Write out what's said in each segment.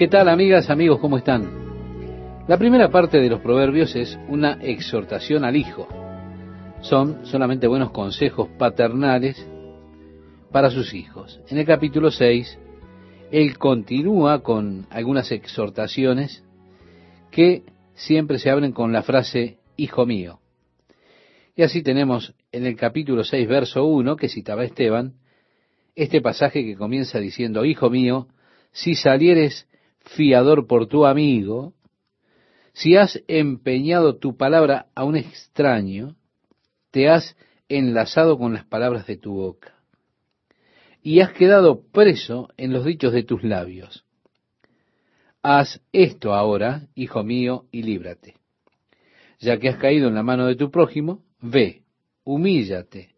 ¿Qué tal amigas, amigos? ¿Cómo están? La primera parte de los proverbios es una exhortación al hijo. Son solamente buenos consejos paternales para sus hijos. En el capítulo 6, él continúa con algunas exhortaciones que siempre se abren con la frase, hijo mío. Y así tenemos en el capítulo 6, verso 1, que citaba Esteban, este pasaje que comienza diciendo, hijo mío, si salieres fiador por tu amigo, si has empeñado tu palabra a un extraño, te has enlazado con las palabras de tu boca y has quedado preso en los dichos de tus labios. Haz esto ahora, hijo mío, y líbrate. Ya que has caído en la mano de tu prójimo, ve, humíllate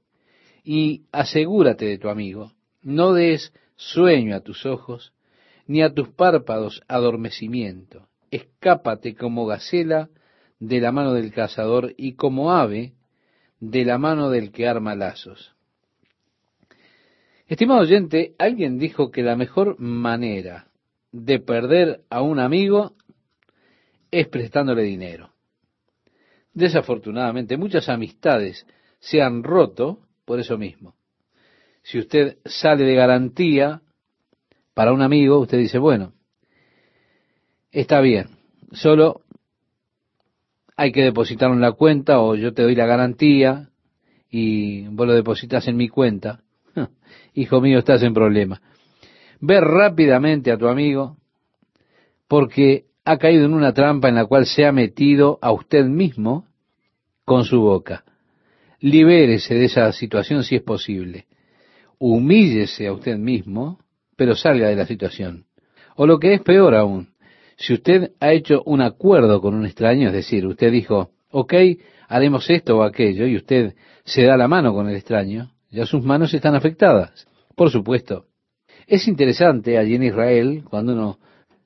y asegúrate de tu amigo. No des sueño a tus ojos, ni a tus párpados adormecimiento. Escápate como gacela de la mano del cazador y como ave de la mano del que arma lazos. Estimado oyente, alguien dijo que la mejor manera de perder a un amigo es prestándole dinero. Desafortunadamente, muchas amistades se han roto por eso mismo. Si usted sale de garantía para un amigo, usted dice, bueno, está bien, solo hay que depositarlo en la cuenta o yo te doy la garantía y vos lo depositas en mi cuenta. Hijo mío, estás en problema. Ve rápidamente a tu amigo porque ha caído en una trampa en la cual se ha metido a usted mismo con su boca. Libérese de esa situación si es posible. Humíllese a usted mismo pero salga de la situación. O lo que es peor aún, si usted ha hecho un acuerdo con un extraño, es decir, usted dijo, ok, haremos esto o aquello, y usted se da la mano con el extraño, ya sus manos están afectadas. Por supuesto. Es interesante allí en Israel, cuando uno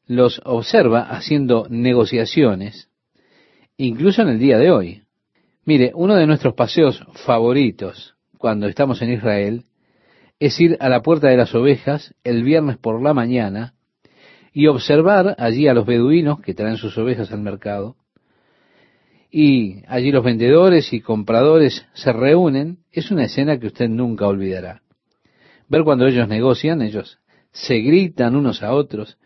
los observa haciendo negociaciones, incluso en el día de hoy. Mire, uno de nuestros paseos favoritos cuando estamos en Israel es ir a la puerta de las ovejas el viernes por la mañana y observar allí a los beduinos que traen sus ovejas al mercado. Y allí los vendedores y compradores se reúnen. Es una escena que usted nunca olvidará. Ver cuando ellos negocian, ellos se gritan unos a otros,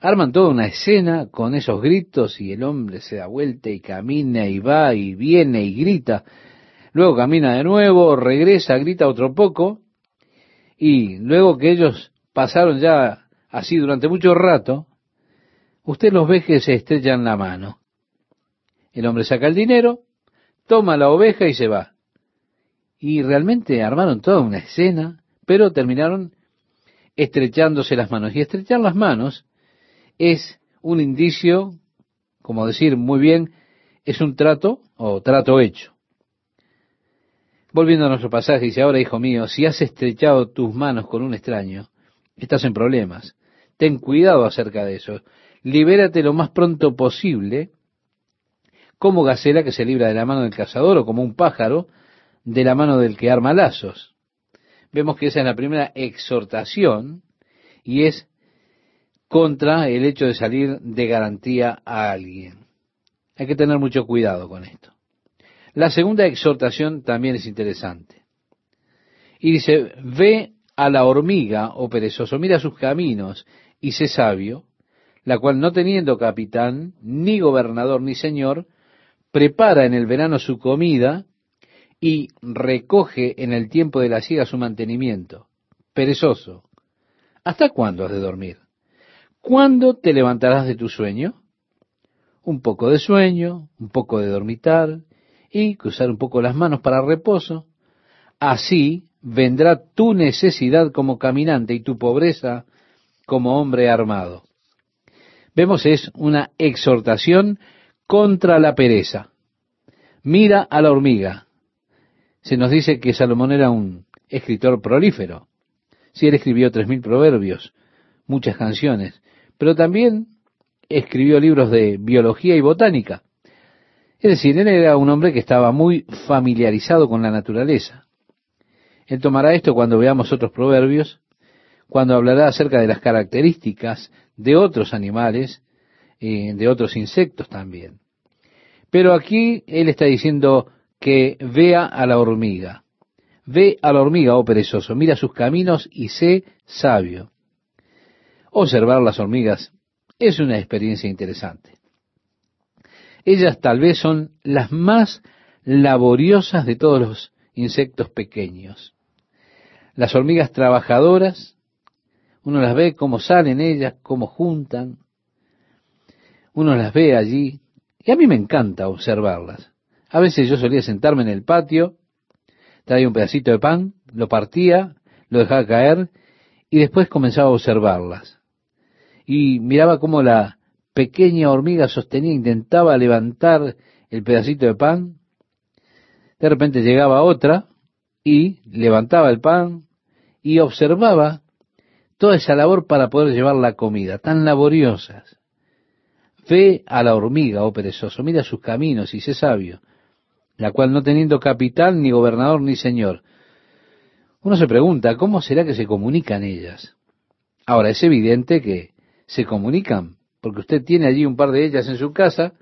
arman toda una escena con esos gritos y el hombre se da vuelta y camina y va y viene y grita. Luego camina de nuevo, regresa, grita otro poco y luego que ellos pasaron ya así durante mucho rato, usted los ve que se estrellan la mano. El hombre saca el dinero, toma la oveja y se va. Y realmente armaron toda una escena, pero terminaron estrechándose las manos. Y estrechar las manos es un indicio, como decir muy bien, es un trato o trato hecho. Volviendo a nuestro pasaje, dice, ahora hijo mío, si has estrechado tus manos con un extraño, estás en problemas. Ten cuidado acerca de eso. Libérate lo más pronto posible, como gacela que se libra de la mano del cazador o como un pájaro de la mano del que arma lazos. Vemos que esa es la primera exhortación y es contra el hecho de salir de garantía a alguien. Hay que tener mucho cuidado con esto. La segunda exhortación también es interesante. Y dice, ve a la hormiga, oh perezoso, mira sus caminos y sé sabio, la cual no teniendo capitán, ni gobernador, ni señor, prepara en el verano su comida y recoge en el tiempo de la siega su mantenimiento. Perezoso, ¿hasta cuándo has de dormir? ¿Cuándo te levantarás de tu sueño? Un poco de sueño, un poco de dormitar, y cruzar un poco las manos para reposo. Así vendrá tu necesidad como caminante y tu pobreza como hombre armado. Vemos es una exhortación contra la pereza. Mira a la hormiga. Se nos dice que Salomón era un escritor prolífero. Sí, él escribió tres mil proverbios, muchas canciones, pero también escribió libros de biología y botánica. Es decir, él era un hombre que estaba muy familiarizado con la naturaleza. Él tomará esto cuando veamos otros proverbios, cuando hablará acerca de las características de otros animales, y de otros insectos también. Pero aquí él está diciendo que vea a la hormiga. Ve a la hormiga, oh perezoso, mira sus caminos y sé sabio. Observar las hormigas es una experiencia interesante. Ellas tal vez son las más laboriosas de todos los insectos pequeños. Las hormigas trabajadoras, uno las ve cómo salen ellas, cómo juntan, uno las ve allí, y a mí me encanta observarlas. A veces yo solía sentarme en el patio, traía un pedacito de pan, lo partía, lo dejaba caer, y después comenzaba a observarlas. Y miraba cómo la pequeña hormiga sostenía, intentaba levantar el pedacito de pan. De repente llegaba otra y levantaba el pan y observaba toda esa labor para poder llevar la comida, tan laboriosas. Ve a la hormiga, oh perezoso, mira sus caminos y sé sabio, la cual no teniendo capital, ni gobernador, ni señor. Uno se pregunta, ¿cómo será que se comunican ellas? Ahora, es evidente que se comunican, porque usted tiene allí un par de ellas en su casa,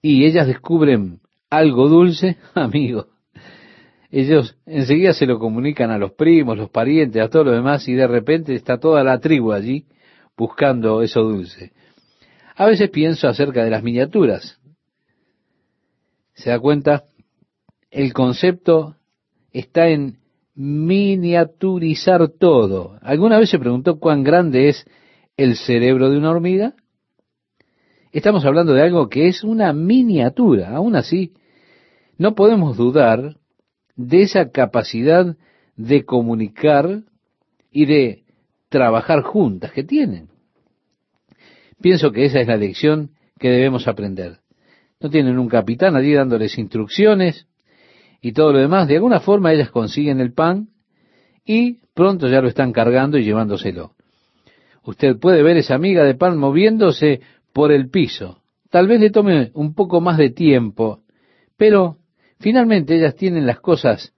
y ellas descubren algo dulce, amigo. Ellos enseguida se lo comunican a los primos, los parientes, a todos los demás, y de repente está toda la tribu allí buscando eso dulce. A veces pienso acerca de las miniaturas. ¿Se da cuenta? El concepto está en miniaturizar todo. ¿Alguna vez se preguntó cuán grande es el cerebro de una hormiga? Estamos hablando de algo que es una miniatura. Aún así, no podemos dudar de esa capacidad de comunicar y de trabajar juntas que tienen. Pienso que esa es la lección que debemos aprender. No tienen un capitán allí dándoles instrucciones y todo lo demás. De alguna forma ellas consiguen el pan y pronto ya lo están cargando y llevándoselo. Usted puede ver esa amiga de pan moviéndose por el piso. Tal vez le tome un poco más de tiempo, pero finalmente ellas tienen las cosas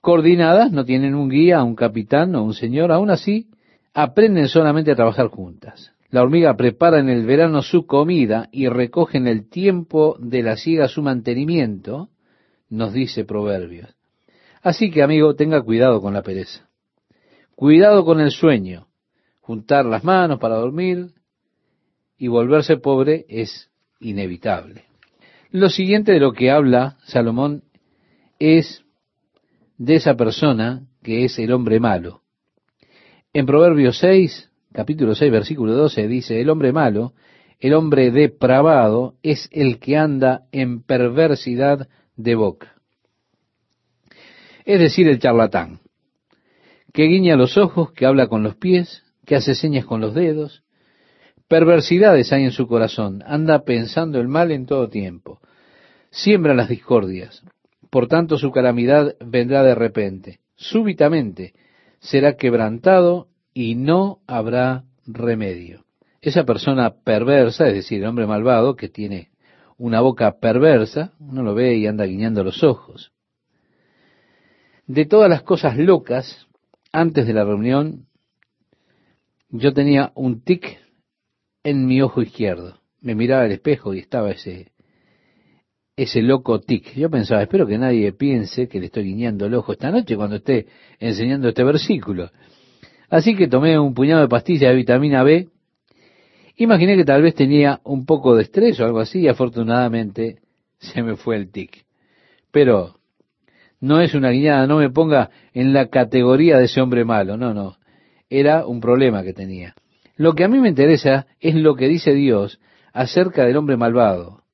coordinadas, no tienen un guía, un capitán o un señor, aún así aprenden solamente a trabajar juntas. La hormiga prepara en el verano su comida y recoge en el tiempo de la siega su mantenimiento, nos dice Proverbios. Así que, amigo, tenga cuidado con la pereza. Cuidado con el sueño. Juntar las manos para dormir y volverse pobre es inevitable. Lo siguiente de lo que habla Salomón es de esa persona que es el hombre malo. En Proverbios 6, capítulo 6, versículo 12, dice, el hombre malo, el hombre depravado, es el que anda en perversidad de boca. Es decir, el charlatán, que guiña los ojos, que habla con los pies, que hace señas con los dedos. Perversidades hay en su corazón, anda pensando el mal en todo tiempo, siembra las discordias, por tanto su calamidad vendrá de repente, súbitamente será quebrantado y no habrá remedio. Esa persona perversa, es decir, el hombre malvado que tiene una boca perversa, uno lo ve y anda guiñando los ojos. De todas las cosas locas, antes de la reunión, yo tenía un tic en mi ojo izquierdo. Me miraba al espejo y estaba ese, ese loco tic. Yo pensaba, espero que nadie piense que le estoy guiñando el ojo esta noche cuando esté enseñando este versículo. Así que tomé un puñado de pastillas de vitamina B. Imaginé que tal vez tenía un poco de estrés o algo así y afortunadamente se me fue el tic. Pero no es una guiñada, no me ponga en la categoría de ese hombre malo, no, no. Era un problema que tenía. Lo que a mí me interesa es lo que dice Dios acerca del hombre malvado.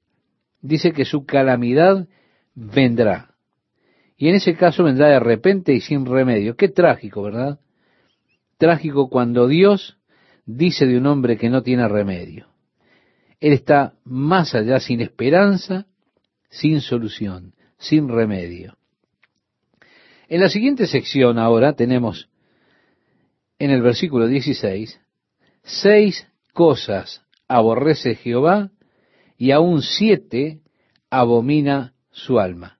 Dice que su calamidad vendrá. Y en ese caso vendrá de repente y sin remedio. Qué trágico, ¿verdad? trágico cuando Dios dice de un hombre que no tiene remedio. Él está más allá, sin esperanza, sin solución, sin remedio. En la siguiente sección ahora tenemos en el versículo 16, seis cosas aborrece Jehová y aún siete abomina su alma.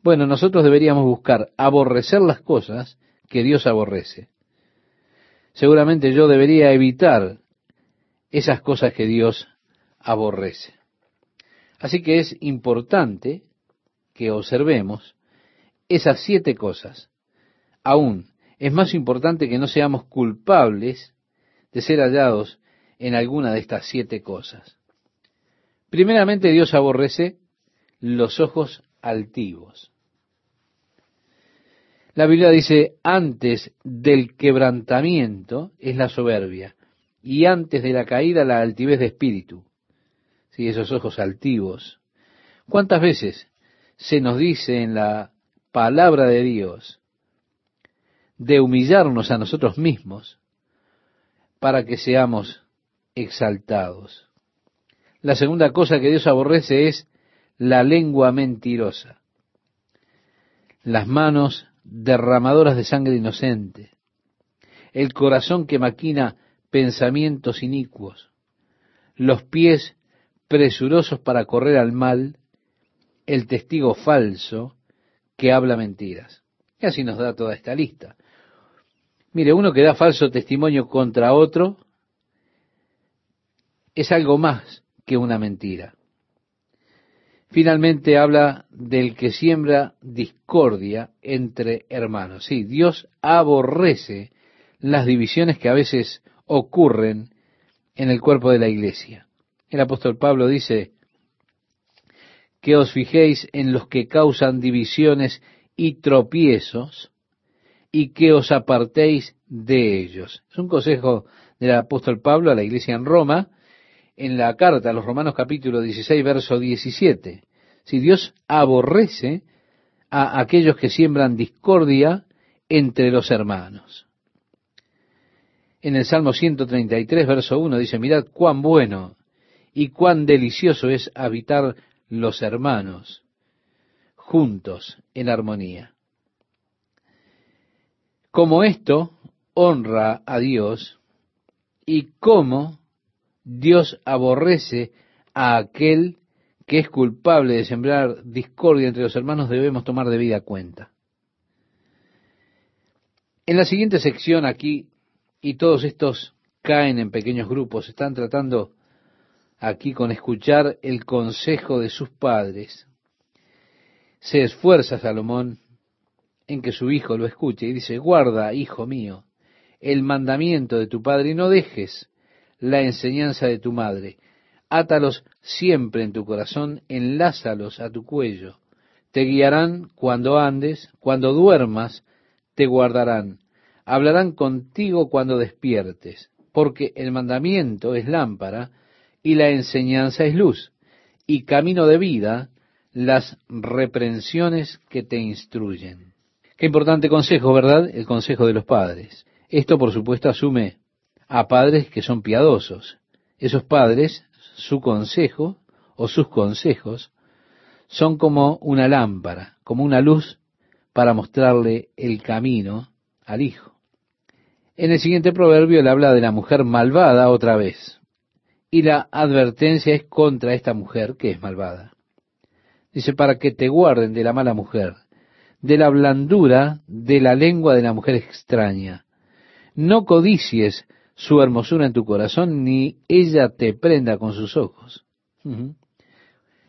Bueno, nosotros deberíamos buscar aborrecer las cosas que Dios aborrece. seguramente yo debería evitar esas cosas que Dios aborrece. Así que es importante que observemos esas siete cosas. Aún es más importante que no seamos culpables de ser hallados en alguna de estas siete cosas. Primeramente Dios aborrece los ojos altivos. La Biblia dice, antes del quebrantamiento es la soberbia, y antes de la caída la altivez de espíritu. Sí, esos ojos altivos. ¿Cuántas veces se nos dice en la palabra de Dios de humillarnos a nosotros mismos para que seamos exaltados? La segunda cosa que Dios aborrece es la lengua mentirosa, las manos derramadoras de sangre inocente, el corazón que maquina pensamientos inicuos, los pies presurosos para correr al mal, el testigo falso que habla mentiras. Y así nos da toda esta lista. Mire, uno que da falso testimonio contra otro es algo más que una mentira. Finalmente habla del que siembra discordia entre hermanos. Sí, Dios aborrece las divisiones que a veces ocurren en el cuerpo de la iglesia. El apóstol Pablo dice que os fijéis en los que causan divisiones y tropiezos y que os apartéis de ellos. Es un consejo del apóstol Pablo a la iglesia en Roma, en la carta a los Romanos capítulo 16, verso 17. Si Dios aborrece a aquellos que siembran discordia entre los hermanos. En el Salmo 133, verso 1 dice, mirad cuán bueno y cuán delicioso es habitar los hermanos juntos en armonía. Como esto honra a Dios y cómo Dios aborrece a aquel que es culpable de sembrar discordia entre los hermanos, debemos tomar debida cuenta. En la siguiente sección aquí, y todos estos caen en pequeños grupos, están tratando aquí con escuchar el consejo de sus padres. Se esfuerza Salomón en que su hijo lo escuche y dice, guarda, hijo mío, el mandamiento de tu padre y no dejes la enseñanza de tu madre. Átalos siempre en tu corazón, enlázalos a tu cuello. Te guiarán cuando andes, cuando duermas, te guardarán. Hablarán contigo cuando despiertes, porque el mandamiento es lámpara y la enseñanza es luz, y camino de vida las reprensiones que te instruyen. Qué importante consejo, ¿verdad? El consejo de los padres. Esto, por supuesto, asume a padres que son piadosos. Esos padres, su consejo o sus consejos, son como una lámpara, como una luz para mostrarle el camino al hijo. En el siguiente proverbio él habla de la mujer malvada otra vez. Y la advertencia es contra esta mujer que es malvada. Dice, para que te guarden de la mala mujer, de la blandura de la lengua de la mujer extraña. No codicies su hermosura en tu corazón, ni ella te prenda con sus ojos.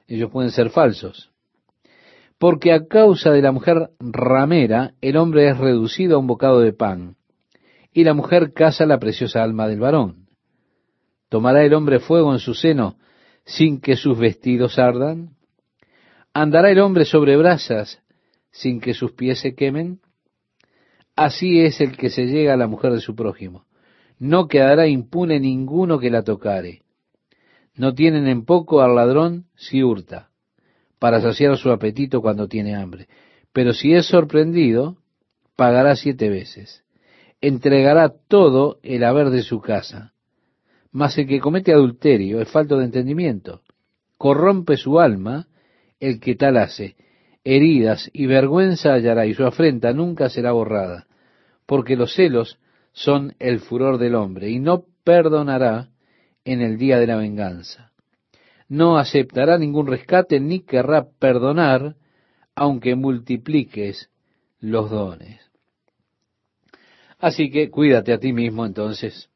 Ellos pueden ser falsos. Porque a causa de la mujer ramera, el hombre es reducido a un bocado de pan, y la mujer caza la preciosa alma del varón. ¿Tomará el hombre fuego en su seno sin que sus vestidos ardan? ¿Andará el hombre sobre brasas sin que sus pies se quemen? Así es el que se llega a la mujer de su prójimo no quedará impune ninguno que la tocare. No tienen en poco al ladrón si hurta, para saciar su apetito cuando tiene hambre. Pero si es sorprendido, pagará siete veces. Entregará todo el haber de su casa. Mas el que comete adulterio es falto de entendimiento. Corrompe su alma el que tal hace. Heridas y vergüenza hallará y su afrenta nunca será borrada. Porque los celos son el furor del hombre, y no perdonará en el día de la venganza. No aceptará ningún rescate, ni querrá perdonar, aunque multipliques los dones. Así que cuídate a ti mismo entonces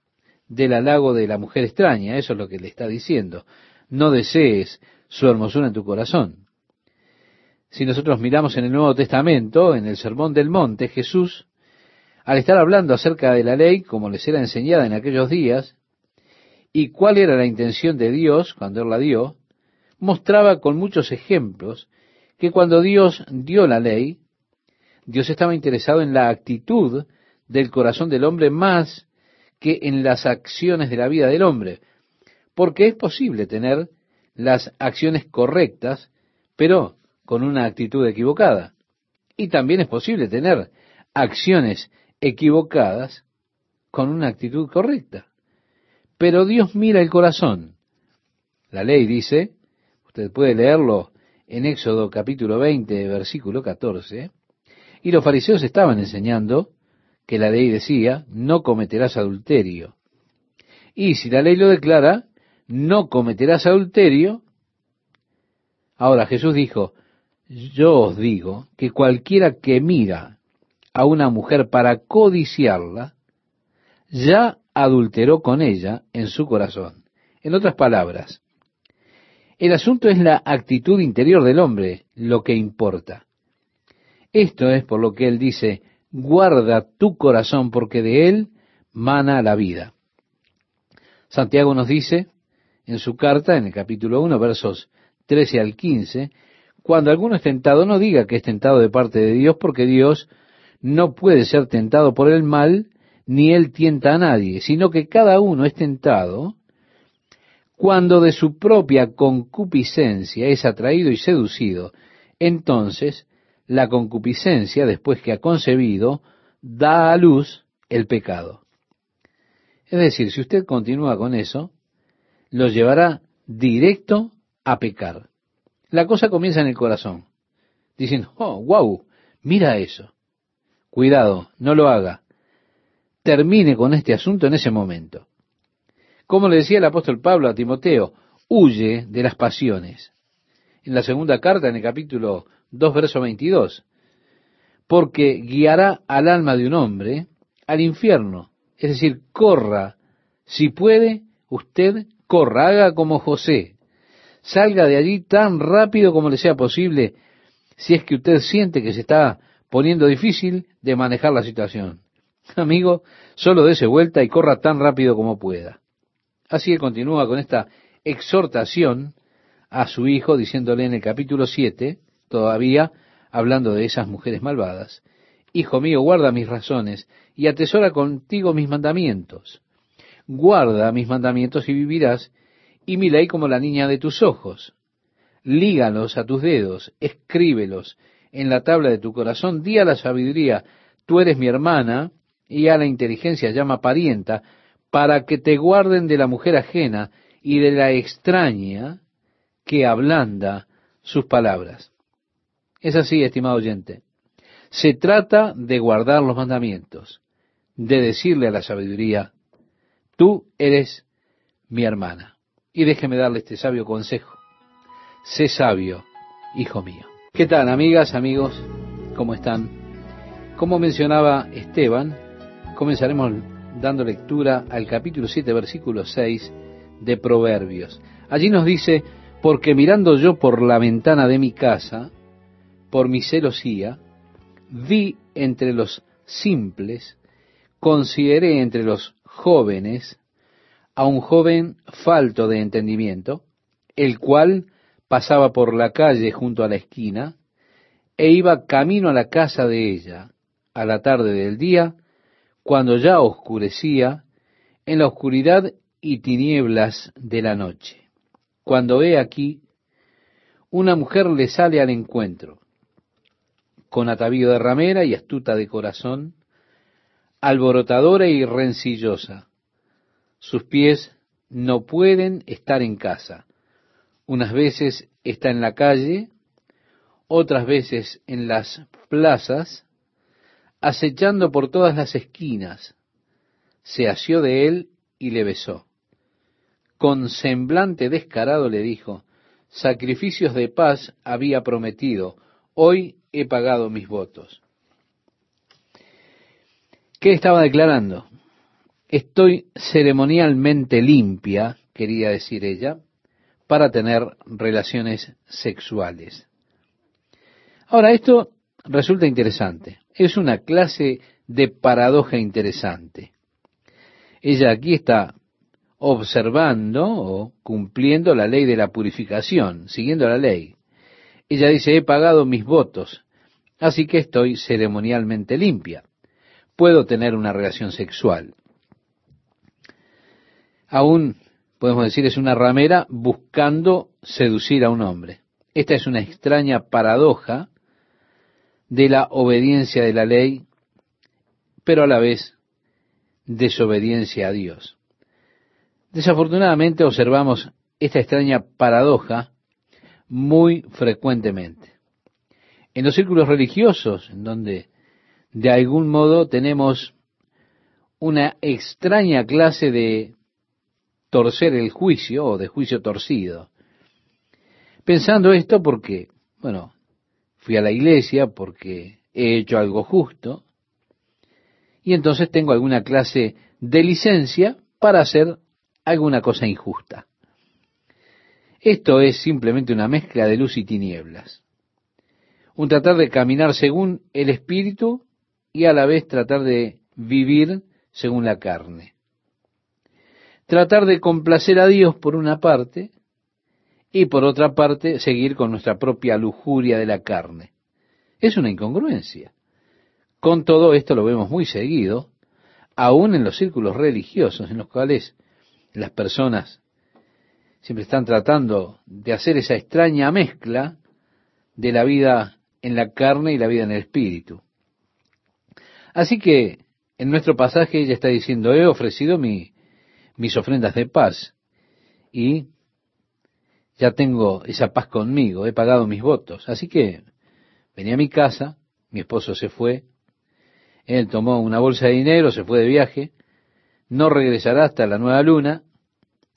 del halago de la mujer extraña, eso es lo que le está diciendo. No desees su hermosura en tu corazón. Si nosotros miramos en el Nuevo Testamento, en el Sermón del Monte, Jesús, al estar hablando acerca de la ley, como les era enseñada en aquellos días, y cuál era la intención de Dios cuando Él la dio, mostraba con muchos ejemplos que cuando Dios dio la ley, Dios estaba interesado en la actitud del corazón del hombre más que en las acciones de la vida del hombre, porque es posible tener las acciones correctas, pero con una actitud equivocada. Y también es posible tener acciones equivocadas con una actitud correcta. Pero Dios mira el corazón. La ley dice, usted puede leerlo en Éxodo capítulo 20, versículo 14, y los fariseos estaban enseñando que la ley decía, no cometerás adulterio. Y si la ley lo declara, no cometerás adulterio. Ahora Jesús dijo, yo os digo que cualquiera que mira a una mujer para codiciarla, ya adulteró con ella en su corazón. En otras palabras, el asunto es la actitud interior del hombre lo que importa. Esto es por lo que él dice, guarda tu corazón porque de él mana la vida. Santiago nos dice en su carta, en el capítulo 1, versos 13 al 15, cuando alguno es tentado, no diga que es tentado de parte de Dios, porque Dios no puede ser tentado por el mal, ni él tienta a nadie, sino que cada uno es tentado cuando de su propia concupiscencia es atraído y seducido. Entonces, la concupiscencia, después que ha concebido, da a luz el pecado. Es decir, si usted continúa con eso, lo llevará directo a pecar. La cosa comienza en el corazón. Dicen, oh, wow, mira eso. Cuidado, no lo haga. Termine con este asunto en ese momento. Como le decía el apóstol Pablo a Timoteo, huye de las pasiones. En la segunda carta, en el capítulo 2, verso 22, porque guiará al alma de un hombre al infierno. Es decir, corra, si puede, usted corra, haga como José, salga de allí tan rápido como le sea posible si es que usted siente que se está poniendo difícil de manejar la situación. Amigo, solo dése vuelta y corra tan rápido como pueda. Así él continúa con esta exhortación a su hijo, diciéndole en el capítulo 7, todavía hablando de esas mujeres malvadas, Hijo mío, guarda mis razones y atesora contigo mis mandamientos. Guarda mis mandamientos y vivirás, y mi ley como la niña de tus ojos. Lígalos a tus dedos, escríbelos en la tabla de tu corazón, di a la sabiduría, tú eres mi hermana, y a la inteligencia llama parienta, para que te guarden de la mujer ajena y de la extraña que ablanda sus palabras. Es así, estimado oyente. Se trata de guardar los mandamientos, de decirle a la sabiduría, tú eres mi hermana. Y déjeme darle este sabio consejo. Sé sabio, hijo mío. ¿Qué tal, amigas, amigos? ¿Cómo están? Como mencionaba Esteban, comenzaremos dando lectura al capítulo 7, versículo 6 de Proverbios. Allí nos dice, porque mirando yo por la ventana de mi casa, por mi celosía, vi entre los simples, consideré entre los jóvenes a un joven falto de entendimiento, el cual pasaba por la calle junto a la esquina, e iba camino a la casa de ella, a la tarde del día, cuando ya oscurecía, en la oscuridad y tinieblas de la noche. Cuando ve aquí, una mujer le sale al encuentro, con atavío de ramera y astuta de corazón, alborotadora y rencillosa, sus pies no pueden estar en casa. Unas veces está en la calle, otras veces en las plazas, acechando por todas las esquinas. Se asió de él y le besó. Con semblante descarado le dijo, sacrificios de paz había prometido, hoy he pagado mis votos. ¿Qué estaba declarando? Estoy ceremonialmente limpia, quería decir ella, para tener relaciones sexuales. Ahora, esto resulta interesante. Es una clase de paradoja interesante. Ella aquí está observando o cumpliendo la ley de la purificación, siguiendo la ley. Ella dice, he pagado mis votos, así que estoy ceremonialmente limpia. Puedo tener una relación sexual. Aún, podemos decir, es una ramera buscando seducir a un hombre. Esta es una extraña paradoja de la obediencia de la ley, pero a la vez desobediencia a Dios. Desafortunadamente observamos esta extraña paradoja muy frecuentemente. En los círculos religiosos, en donde de algún modo tenemos una extraña clase de torcer el juicio o de juicio torcido. Pensando esto porque, bueno, fui a la iglesia porque he hecho algo justo y entonces tengo alguna clase de licencia para hacer alguna cosa injusta. Esto es simplemente una mezcla de luz y tinieblas. Un tratar de caminar según el espíritu y a la vez tratar de vivir según la carne. Tratar de complacer a Dios por una parte y por otra parte seguir con nuestra propia lujuria de la carne. Es una incongruencia. Con todo esto lo vemos muy seguido, aún en los círculos religiosos en los cuales las personas siempre están tratando de hacer esa extraña mezcla de la vida en la carne y la vida en el espíritu. Así que en nuestro pasaje ella está diciendo, he ofrecido mi, mis ofrendas de paz y ya tengo esa paz conmigo, he pagado mis votos. Así que venía a mi casa, mi esposo se fue, él tomó una bolsa de dinero, se fue de viaje, no regresará hasta la nueva luna,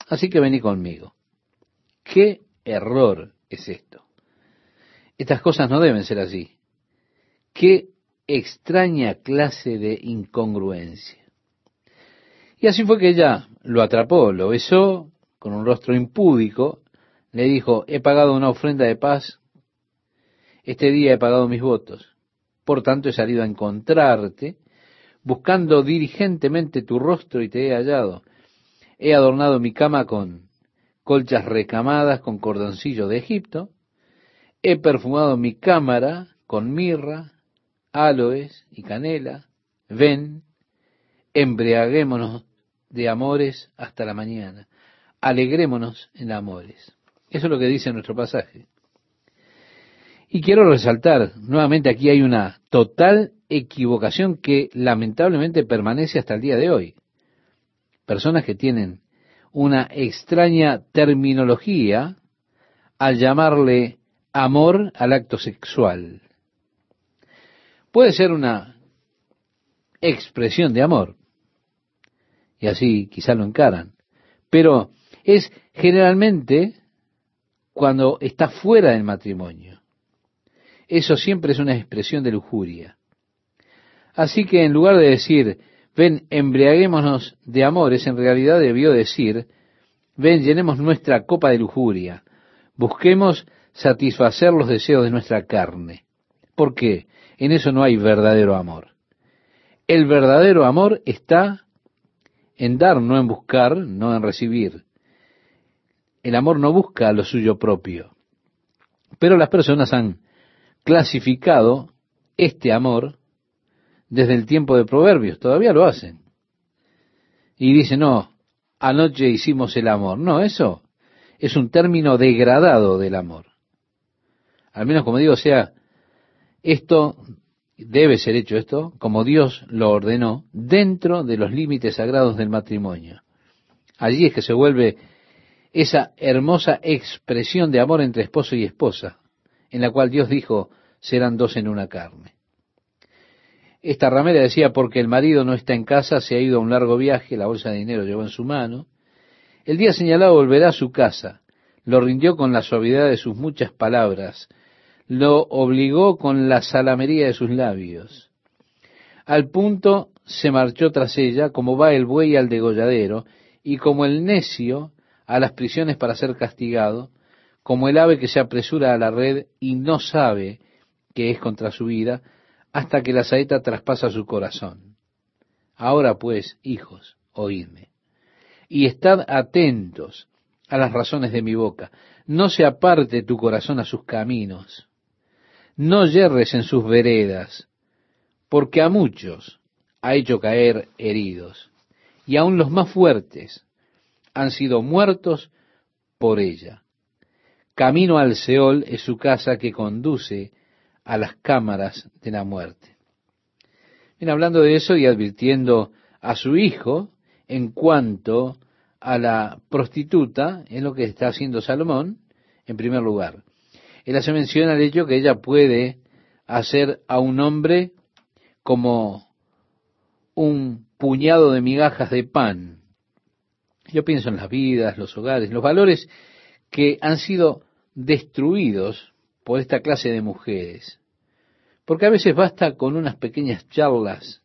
así que vení conmigo. ¿Qué error es esto? Estas cosas no deben ser así. Qué extraña clase de incongruencia. Y así fue que ella lo atrapó, lo besó con un rostro impúdico, le dijo, he pagado una ofrenda de paz, este día he pagado mis votos, por tanto he salido a encontrarte, buscando diligentemente tu rostro y te he hallado. He adornado mi cama con colchas recamadas con cordoncillo de Egipto, he perfumado mi cámara con mirra, aloes y canela, ven, embriaguémonos de amores hasta la mañana, alegrémonos en amores. Eso es lo que dice nuestro pasaje. Y quiero resaltar, nuevamente aquí hay una total equivocación que lamentablemente permanece hasta el día de hoy. Personas que tienen una extraña terminología al llamarle amor al acto sexual. Puede ser una expresión de amor, y así quizá lo encaran, pero es generalmente cuando está fuera del matrimonio. Eso siempre es una expresión de lujuria. Así que en lugar de decir, ven, embriaguémonos de amores, en realidad debió decir, ven, llenemos nuestra copa de lujuria, busquemos satisfacer los deseos de nuestra carne. ¿Por qué? En eso no hay verdadero amor. El verdadero amor está en dar, no en buscar, no en recibir. El amor no busca lo suyo propio. Pero las personas han clasificado este amor desde el tiempo de Proverbios, todavía lo hacen. Y dicen, no, anoche hicimos el amor. No, eso es un término degradado del amor. Al menos como digo, sea, esto debe ser hecho esto como Dios lo ordenó dentro de los límites sagrados del matrimonio. Allí es que se vuelve esa hermosa expresión de amor entre esposo y esposa, en la cual Dios dijo, serán dos en una carne. Esta ramera decía, porque el marido no está en casa, se ha ido a un largo viaje, la bolsa de dinero llevó en su mano. El día señalado volverá a su casa. Lo rindió con la suavidad de sus muchas palabras. Lo obligó con la salamería de sus labios. Al punto se marchó tras ella, como va el buey al degolladero, y como el necio a las prisiones para ser castigado, como el ave que se apresura a la red y no sabe que es contra su vida, hasta que la saeta traspasa su corazón. Ahora pues, hijos, oídme, y estad atentos a las razones de mi boca. No se aparte tu corazón a sus caminos, no yerres en sus veredas, porque a muchos ha hecho caer heridos, y aun los más fuertes han sido muertos por ella. Camino al Seol es su casa que conduce a las cámaras de la muerte. Bien, hablando de eso y advirtiendo a su hijo en cuanto a la prostituta, es lo que está haciendo Salomón, en primer lugar. Él hace mención al hecho que ella puede hacer a un hombre como un puñado de migajas de pan. Yo pienso en las vidas, los hogares, los valores que han sido destruidos por esta clase de mujeres. Porque a veces basta con unas pequeñas charlas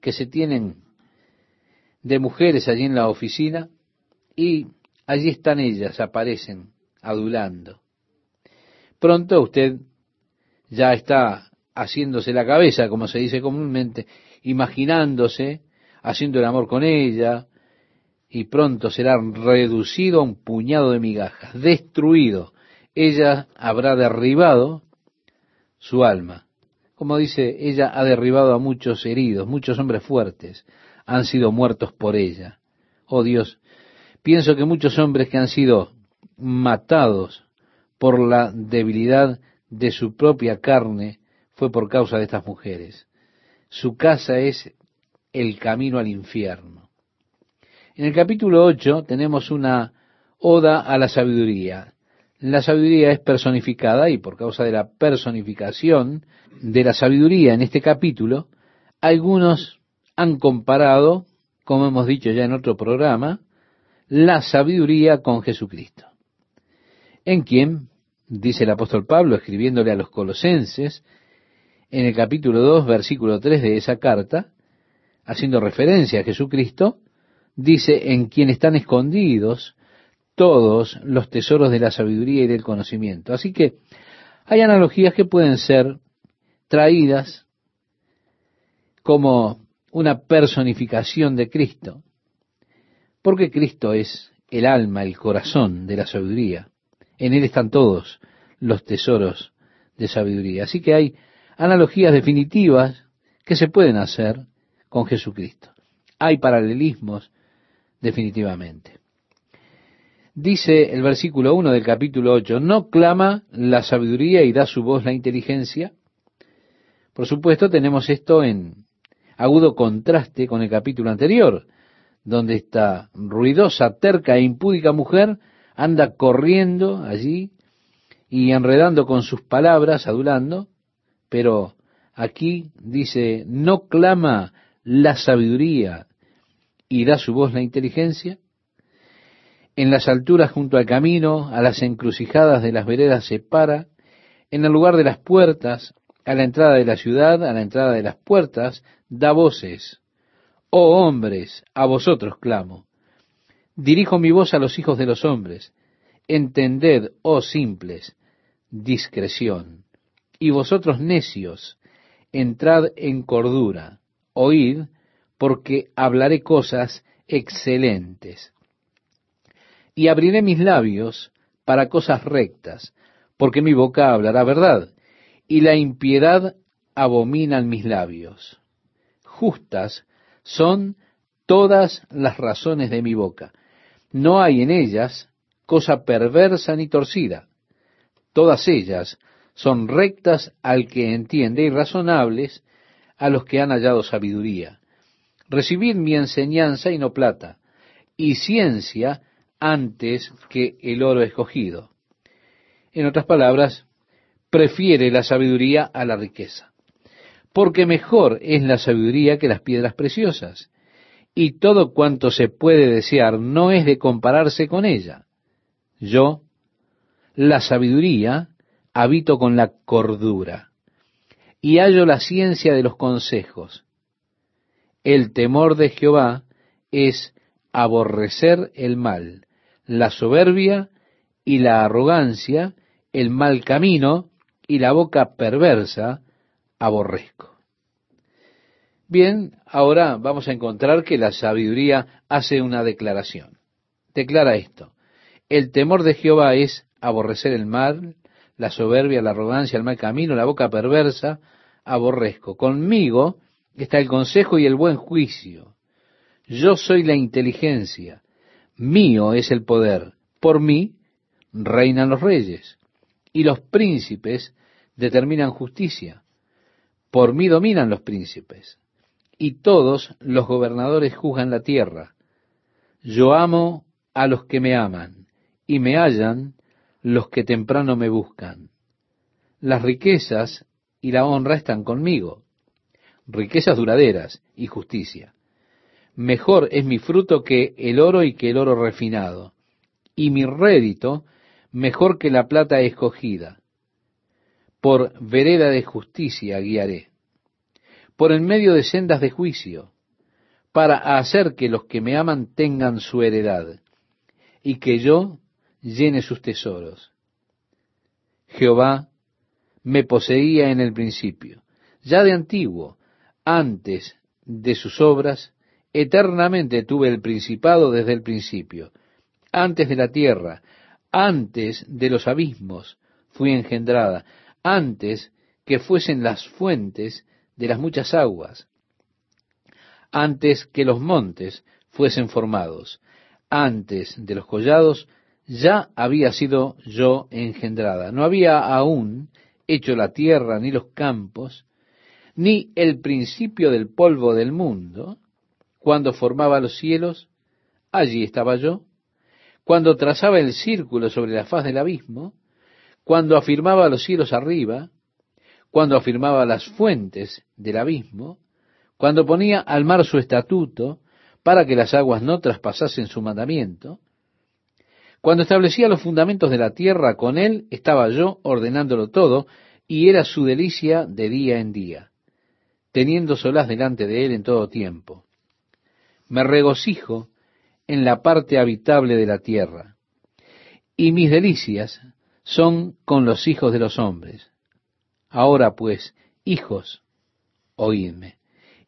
que se tienen de mujeres allí en la oficina y allí están ellas, aparecen adulando. Pronto usted ya está haciéndose la cabeza, como se dice comúnmente, imaginándose, haciendo el amor con ella, y pronto será reducido a un puñado de migajas, destruido. Ella habrá derribado su alma. Como dice, ella ha derribado a muchos heridos, muchos hombres fuertes han sido muertos por ella. Oh Dios, pienso que muchos hombres que han sido matados por la debilidad de su propia carne fue por causa de estas mujeres. Su casa es el camino al infierno. En el capítulo 8 tenemos una oda a la sabiduría. La sabiduría es personificada y por causa de la personificación de la sabiduría en este capítulo, algunos han comparado, como hemos dicho ya en otro programa, la sabiduría con Jesucristo. En quien, dice el apóstol Pablo escribiéndole a los colosenses, en el capítulo 2, versículo 3 de esa carta, haciendo referencia a Jesucristo, dice, en quien están escondidos todos los tesoros de la sabiduría y del conocimiento. Así que hay analogías que pueden ser traídas como una personificación de Cristo, porque Cristo es el alma, el corazón de la sabiduría. En Él están todos los tesoros de sabiduría. Así que hay analogías definitivas que se pueden hacer con Jesucristo. Hay paralelismos definitivamente. Dice el versículo 1 del capítulo 8, ¿no clama la sabiduría y da su voz la inteligencia? Por supuesto, tenemos esto en agudo contraste con el capítulo anterior, donde esta ruidosa, terca e impúdica mujer anda corriendo allí y enredando con sus palabras, adulando, pero aquí dice, ¿no clama la sabiduría y da su voz la inteligencia? En las alturas junto al camino, a las encrucijadas de las veredas se para, en el lugar de las puertas, a la entrada de la ciudad, a la entrada de las puertas, da voces. Oh hombres, a vosotros clamo. Dirijo mi voz a los hijos de los hombres. Entended, oh simples, discreción. Y vosotros necios, entrad en cordura. Oíd, porque hablaré cosas excelentes. Y abriré mis labios para cosas rectas, porque mi boca hablará verdad, y la impiedad abominan mis labios. Justas son todas las razones de mi boca. No hay en ellas cosa perversa ni torcida. Todas ellas son rectas al que entiende y razonables a los que han hallado sabiduría. Recibid mi enseñanza y no plata, y ciencia antes que el oro escogido. En otras palabras, prefiere la sabiduría a la riqueza, porque mejor es la sabiduría que las piedras preciosas, y todo cuanto se puede desear no es de compararse con ella. Yo, la sabiduría, habito con la cordura, y hallo la ciencia de los consejos El temor de Jehová es aborrecer el mal, la soberbia y la arrogancia, el mal camino y la boca perversa, aborrezco. Bien, ahora vamos a encontrar que la sabiduría hace una declaración. Declara esto. El temor de Jehová es aborrecer el mal, la soberbia, la arrogancia, el mal camino, la boca perversa, aborrezco. Conmigo está el consejo y el buen juicio. Yo soy la inteligencia. Mío es el poder. Por mí reinan los reyes. Y los príncipes determinan justicia. Por mí dominan los príncipes. Y todos los gobernadores juzgan la tierra. Yo amo a los que me aman, y me hallan los que temprano me buscan. Las riquezas y la honra están conmigo, riquezas duraderas y justicia. Mejor es mi fruto que el oro y que el oro refinado, y mi rédito mejor que la plata escogida. Por vereda de justicia guiaré, por en medio de sendas de juicio, para hacer que los que me aman tengan su heredad, y que yo llene sus tesoros. Jehová me poseía en el principio, ya de antiguo, antes de sus obras, eternamente tuve el principado desde el principio, antes de la tierra, antes de los abismos fui engendrada, antes que fuesen las fuentes de las muchas aguas, antes que los montes fuesen formados, antes de los collados ya había sido yo engendrada. No había aún hecho la tierra ni los campos, ni el principio del polvo del mundo. Cuando formaba los cielos, allí estaba yo. Cuando trazaba el círculo sobre la faz del abismo, cuando afirmaba los cielos arriba, cuando afirmaba las fuentes del abismo, cuando ponía al mar su estatuto para que las aguas no traspasasen su mandamiento, cuando establecía los fundamentos de la tierra, con él estaba yo ordenándolo todo, y era su delicia de día en día, teniendo solas delante de él en todo tiempo. Me regocijo en la parte habitable de la tierra, y mis delicias son con los hijos de los hombres. Ahora pues, hijos, oídme,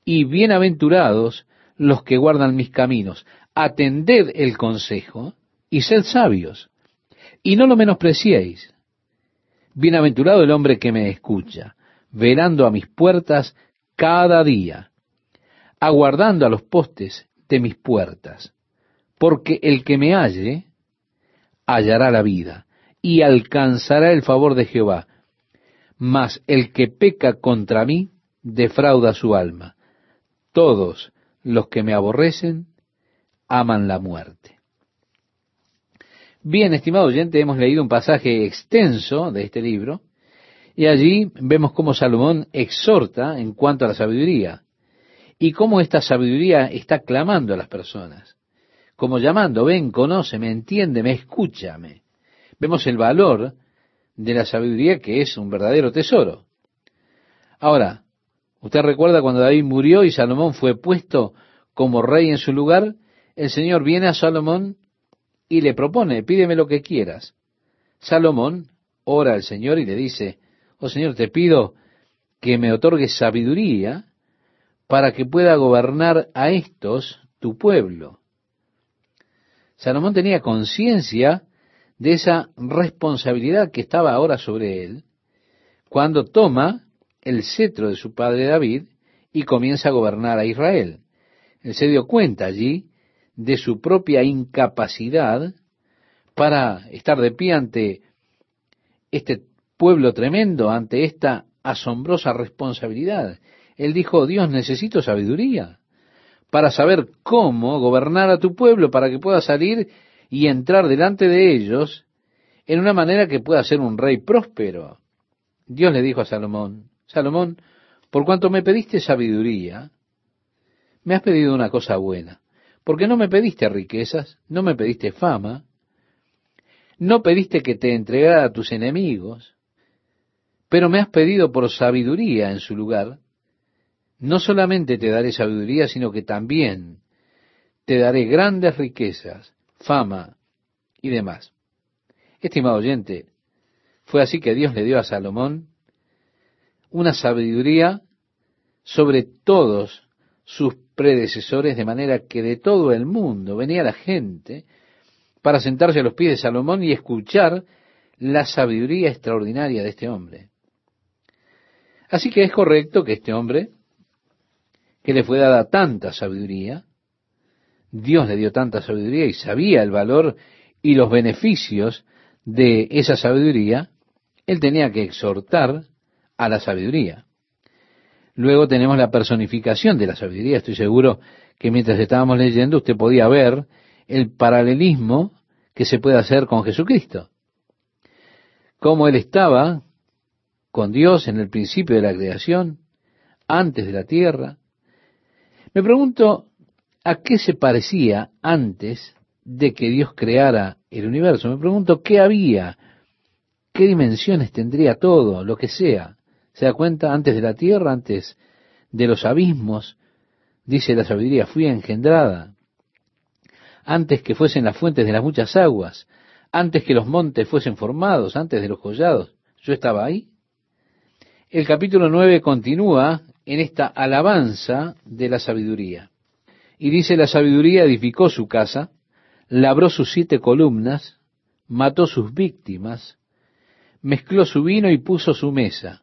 y bienaventurados los que guardan mis caminos, atended el consejo, y sed sabios, y no lo menospreciéis. Bienaventurado el hombre que me escucha, velando a mis puertas cada día, aguardando a los postes de mis puertas, porque el que me halle hallará la vida y alcanzará el favor de Jehová, mas el que peca contra mí defrauda su alma. Todos los que me aborrecen aman la muerte. Bien, estimado oyente, hemos leído un pasaje extenso de este libro y allí vemos cómo Salomón exhorta en cuanto a la sabiduría y cómo esta sabiduría está clamando a las personas, como llamando, ven, conóceme, entiéndeme, escúchame. Vemos el valor de la sabiduría que es un verdadero tesoro. Ahora, usted recuerda cuando David murió y Salomón fue puesto como rey en su lugar, el Señor viene a Salomón y le propone, pídeme lo que quieras. Salomón ora al Señor y le dice, oh Señor, te pido que me otorgues sabiduría para que pueda gobernar a estos, tu pueblo. Salomón tenía conciencia de esa responsabilidad que estaba ahora sobre él, cuando toma el cetro de su padre David y comienza a gobernar a Israel. Él se dio cuenta allí de su propia incapacidad para estar de pie ante este pueblo tremendo, ante esta asombrosa responsabilidad. Él dijo, Dios, necesito sabiduría para saber cómo gobernar a tu pueblo, para que pueda salir y entrar delante de ellos en una manera que pueda ser un rey próspero. Dios le dijo a Salomón, Salomón, por cuanto me pediste sabiduría, me has pedido una cosa buena. Porque no me pediste riquezas, no me pediste fama, no pediste que te entregara a tus enemigos, pero me has pedido por sabiduría en su lugar. no solamente te daré sabiduría, sino que también te daré grandes riquezas, fama y demás. Estimado oyente, fue así que Dios le dio a Salomón una sabiduría sobre todos sus predecesores, de manera que de todo el mundo venía la gente para sentarse a los pies de Salomón y escuchar la sabiduría extraordinaria de este hombre. Así que es correcto que este hombre, que le fue dada tanta sabiduría, Dios le dio tanta sabiduría y sabía el valor y los beneficios de esa sabiduría, él tenía que exhortar a la sabiduría. Luego tenemos la personificación de la sabiduría. Estoy seguro que mientras estábamos leyendo usted podía ver el paralelismo que se puede hacer con Jesucristo. Cómo Él estaba con Dios en el principio de la creación, antes de la tierra. Me pregunto, ¿a qué se parecía antes de que Dios creara el universo? Me pregunto, ¿qué había? ¿Qué dimensiones tendría todo, lo que sea? ¿Se da cuenta? Antes de la tierra, antes de los abismos, dice la sabiduría, fui engendrada. Antes que fuesen las fuentes de las muchas aguas, antes que los montes fuesen formados, antes de los collados, yo estaba ahí. El capítulo 9 continúa en esta alabanza de la sabiduría. Y dice, la sabiduría edificó su casa, labró sus siete columnas, mató sus víctimas, mezcló su vino y puso su mesa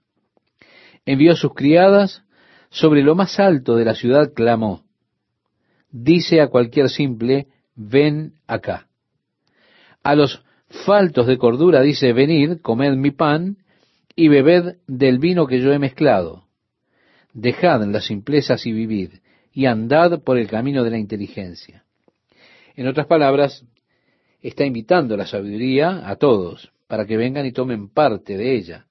envió sus criadas, sobre lo más alto de la ciudad clamó, dice a cualquier simple, ven acá. A los faltos de cordura dice, venid, comed mi pan y bebed del vino que yo he mezclado. Dejad las simplezas y vivid, y andad por el camino de la inteligencia. En otras palabras, está invitando la sabiduría a todos, para que vengan y tomen parte de ella.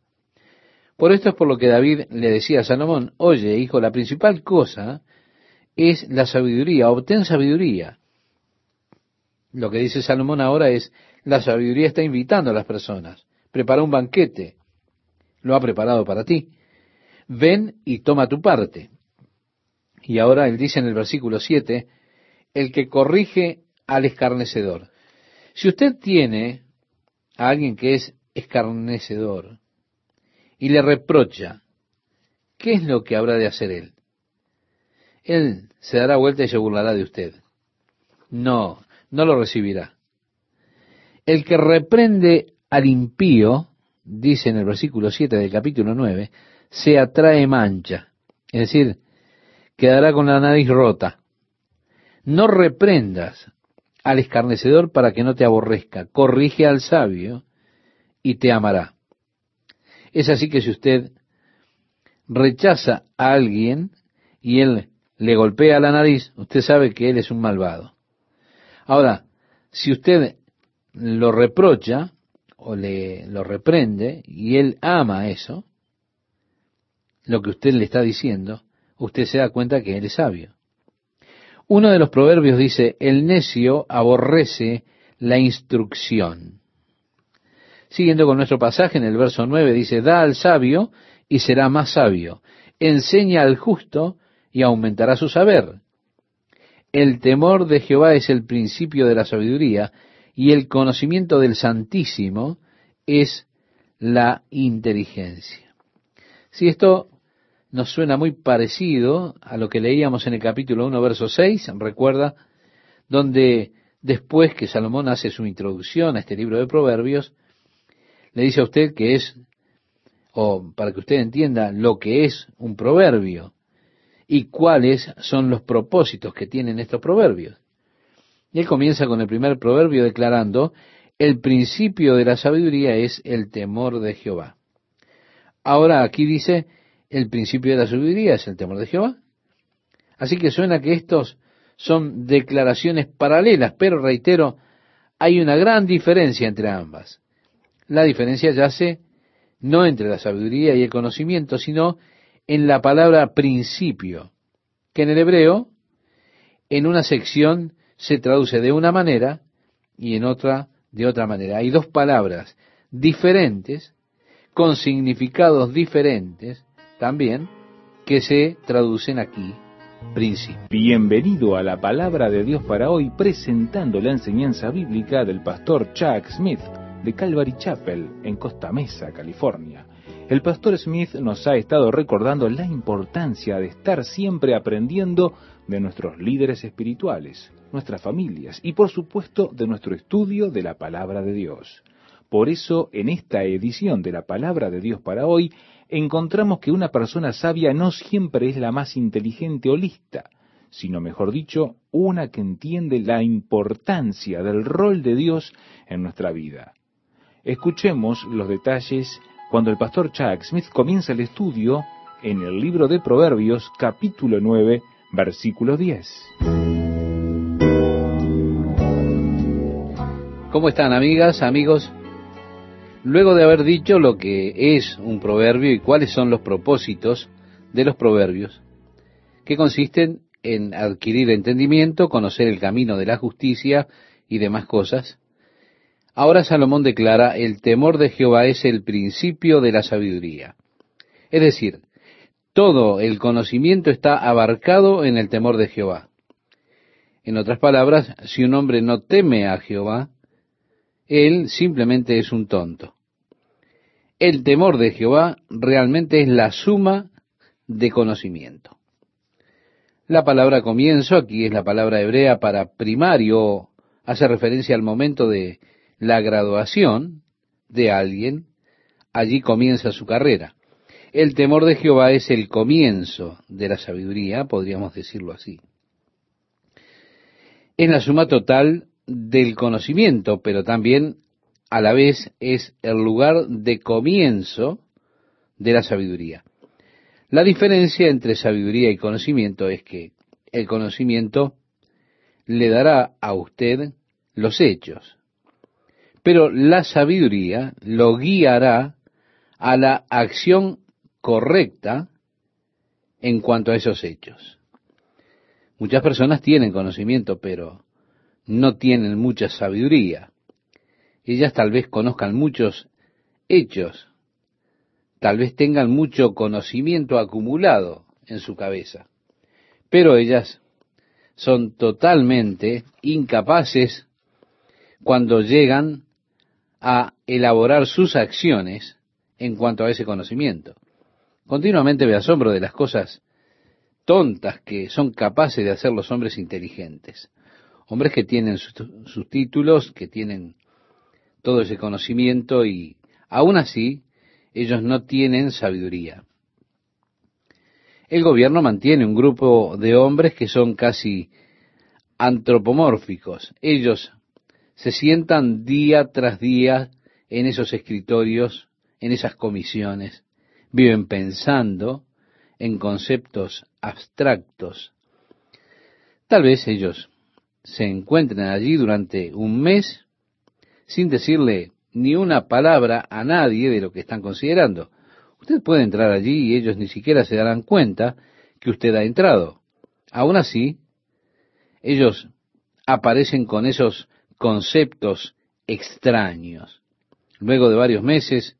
Por esto es por lo que David le decía a Salomón, oye, hijo, la principal cosa es la sabiduría, obtén sabiduría. Lo que dice Salomón ahora es, la sabiduría está invitando a las personas, prepara un banquete, lo ha preparado para ti, ven y toma tu parte. Y ahora él dice en el versículo 7, el que corrige al escarnecedor. Si usted tiene a alguien que es escarnecedor, y le reprocha, ¿qué es lo que habrá de hacer él? Él se dará vuelta y se burlará de usted. No, no lo recibirá. El que reprende al impío, dice en el versículo 7 del capítulo 9, se atrae mancha, es decir, quedará con la nariz rota. No reprendas al escarnecedor para que no te aborrezca, corrige al sabio y te amará. Es así que si usted rechaza a alguien y él le golpea la nariz, usted sabe que él es un malvado. Ahora, si usted lo reprocha o le lo reprende y él ama eso, lo que usted le está diciendo, usted se da cuenta que él es sabio. Uno de los proverbios dice, el necio aborrece la instrucción. Siguiendo con nuestro pasaje en el verso 9 dice, da al sabio y será más sabio, enseña al justo y aumentará su saber. El temor de Jehová es el principio de la sabiduría y el conocimiento del Santísimo es la inteligencia. Si esto nos suena muy parecido a lo que leíamos en el capítulo 1, verso 6, recuerda, donde después que Salomón hace su introducción a este libro de Proverbios, le dice a usted que es, o para que usted entienda lo que es un proverbio y cuáles son los propósitos que tienen estos proverbios. Y él comienza con el primer proverbio declarando, el principio de la sabiduría es el temor de Jehová. Ahora aquí dice, el principio de la sabiduría es el temor de Jehová. Así que suena que estos son declaraciones paralelas, pero reitero, hay una gran diferencia entre ambas. La diferencia yace no entre la sabiduría y el conocimiento, sino en la palabra principio, que en el hebreo, en una sección se traduce de una manera y en otra de otra manera. Hay dos palabras diferentes, con significados diferentes también, que se traducen aquí. Bienvenido a la palabra de Dios para hoy, presentando la enseñanza bíblica del pastor Chuck Smith de Calvary Chapel en Costa Mesa, California. El pastor Smith nos ha estado recordando la importancia de estar siempre aprendiendo de nuestros líderes espirituales, nuestras familias y por supuesto de nuestro estudio de la palabra de Dios. Por eso, en esta edición de la palabra de Dios para hoy, encontramos que una persona sabia no siempre es la más inteligente o lista, sino mejor dicho, una que entiende la importancia del rol de Dios en nuestra vida. Escuchemos los detalles cuando el pastor Chuck Smith comienza el estudio en el libro de Proverbios capítulo 9 versículo 10. ¿Cómo están amigas, amigos? Luego de haber dicho lo que es un proverbio y cuáles son los propósitos de los proverbios, que consisten en adquirir entendimiento, conocer el camino de la justicia y demás cosas, Ahora Salomón declara, el temor de Jehová es el principio de la sabiduría. Es decir, todo el conocimiento está abarcado en el temor de Jehová. En otras palabras, si un hombre no teme a Jehová, él simplemente es un tonto. El temor de Jehová realmente es la suma de conocimiento. La palabra comienzo aquí es la palabra hebrea para primario, hace referencia al momento de la graduación de alguien, allí comienza su carrera. El temor de Jehová es el comienzo de la sabiduría, podríamos decirlo así. Es la suma total del conocimiento, pero también a la vez es el lugar de comienzo de la sabiduría. La diferencia entre sabiduría y conocimiento es que el conocimiento le dará a usted los hechos, pero la sabiduría lo guiará a la acción correcta en cuanto a esos hechos. Muchas personas tienen conocimiento, pero no tienen mucha sabiduría. Ellas tal vez conozcan muchos hechos, tal vez tengan mucho conocimiento acumulado en su cabeza, pero ellas son totalmente incapaces cuando llegan a elaborar sus acciones en cuanto a ese conocimiento. Continuamente me asombro de las cosas tontas que son capaces de hacer los hombres inteligentes. Hombres que tienen sus, títulos, que tienen todo ese conocimiento y aún así ellos no tienen sabiduría. El gobierno mantiene un grupo de hombres que son casi antropomórficos. Ellos se sientan día tras día en esos escritorios, en esas comisiones, viven pensando en conceptos abstractos. Tal vez ellos se encuentren allí durante un mes sin decirle ni una palabra a nadie de lo que están considerando. Usted puede entrar allí y ellos ni siquiera se darán cuenta que usted ha entrado. Aún así, ellos aparecen con esos conceptos extraños. Luego de varios meses,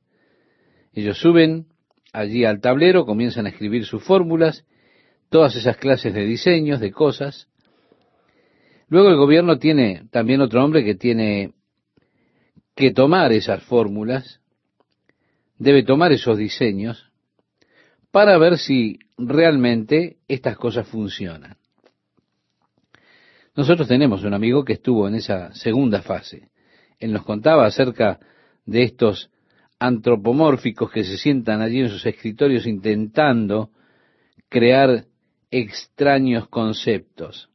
ellos suben allí al tablero, comienzan a escribir sus fórmulas, todas esas clases de diseños, de cosas. Luego el gobierno tiene también otro hombre que tiene que tomar esas fórmulas, debe tomar esos diseños para ver si realmente estas cosas funcionan. Nosotros tenemos un amigo que estuvo en esa segunda fase. Él nos contaba acerca de estos antropomórficos que se sientan allí en sus escritorios intentando crear extraños conceptos.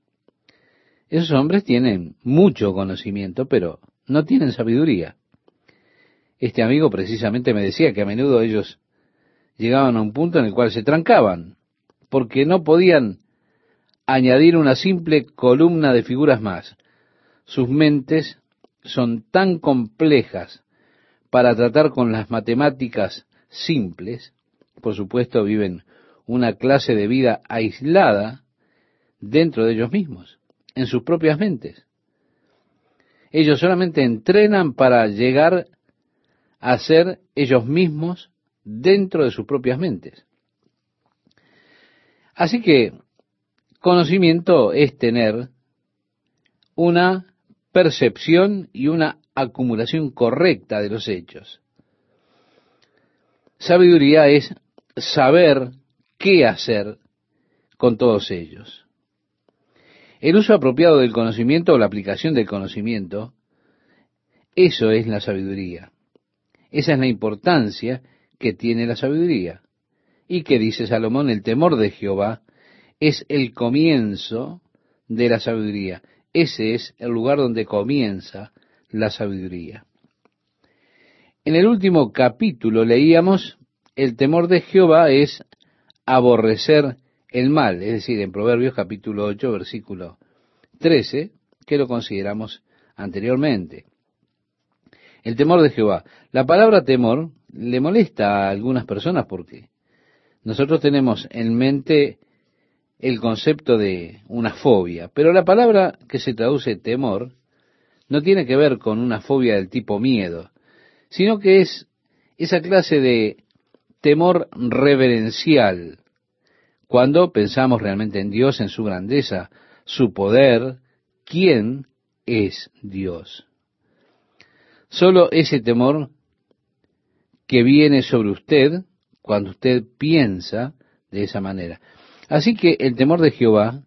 Esos hombres tienen mucho conocimiento, pero no tienen sabiduría. Este amigo precisamente me decía que a menudo ellos llegaban a un punto en el cual se trancaban, porque no podían añadir una simple columna de figuras más. Sus mentes son tan complejas para tratar con las matemáticas simples, por supuesto viven una clase de vida aislada dentro de ellos mismos, en sus propias mentes. Ellos solamente entrenan para llegar a ser ellos mismos dentro de sus propias mentes. Así que conocimiento es tener una percepción y una acumulación correcta de los hechos. Sabiduría es saber qué hacer con todos ellos. El uso apropiado del conocimiento o la aplicación del conocimiento, eso es la sabiduría. Esa es la importancia que tiene la sabiduría. Y que dice Salomón, el temor de Jehová es el comienzo de la sabiduría. Ese es el lugar donde comienza la sabiduría. En el último capítulo leíamos, el temor de Jehová es aborrecer el mal, es decir, en Proverbios capítulo 8, versículo 13, que lo consideramos anteriormente. El temor de Jehová. La palabra temor le molesta a algunas personas porque nosotros tenemos en mente el concepto de una fobia, pero la palabra que se traduce temor no tiene que ver con una fobia del tipo miedo, sino que es esa clase de temor reverencial, cuando pensamos realmente en Dios, en su grandeza, su poder, ¿quién es Dios? Solo ese temor que viene sobre usted cuando usted piensa de esa manera. Así que el temor de Jehová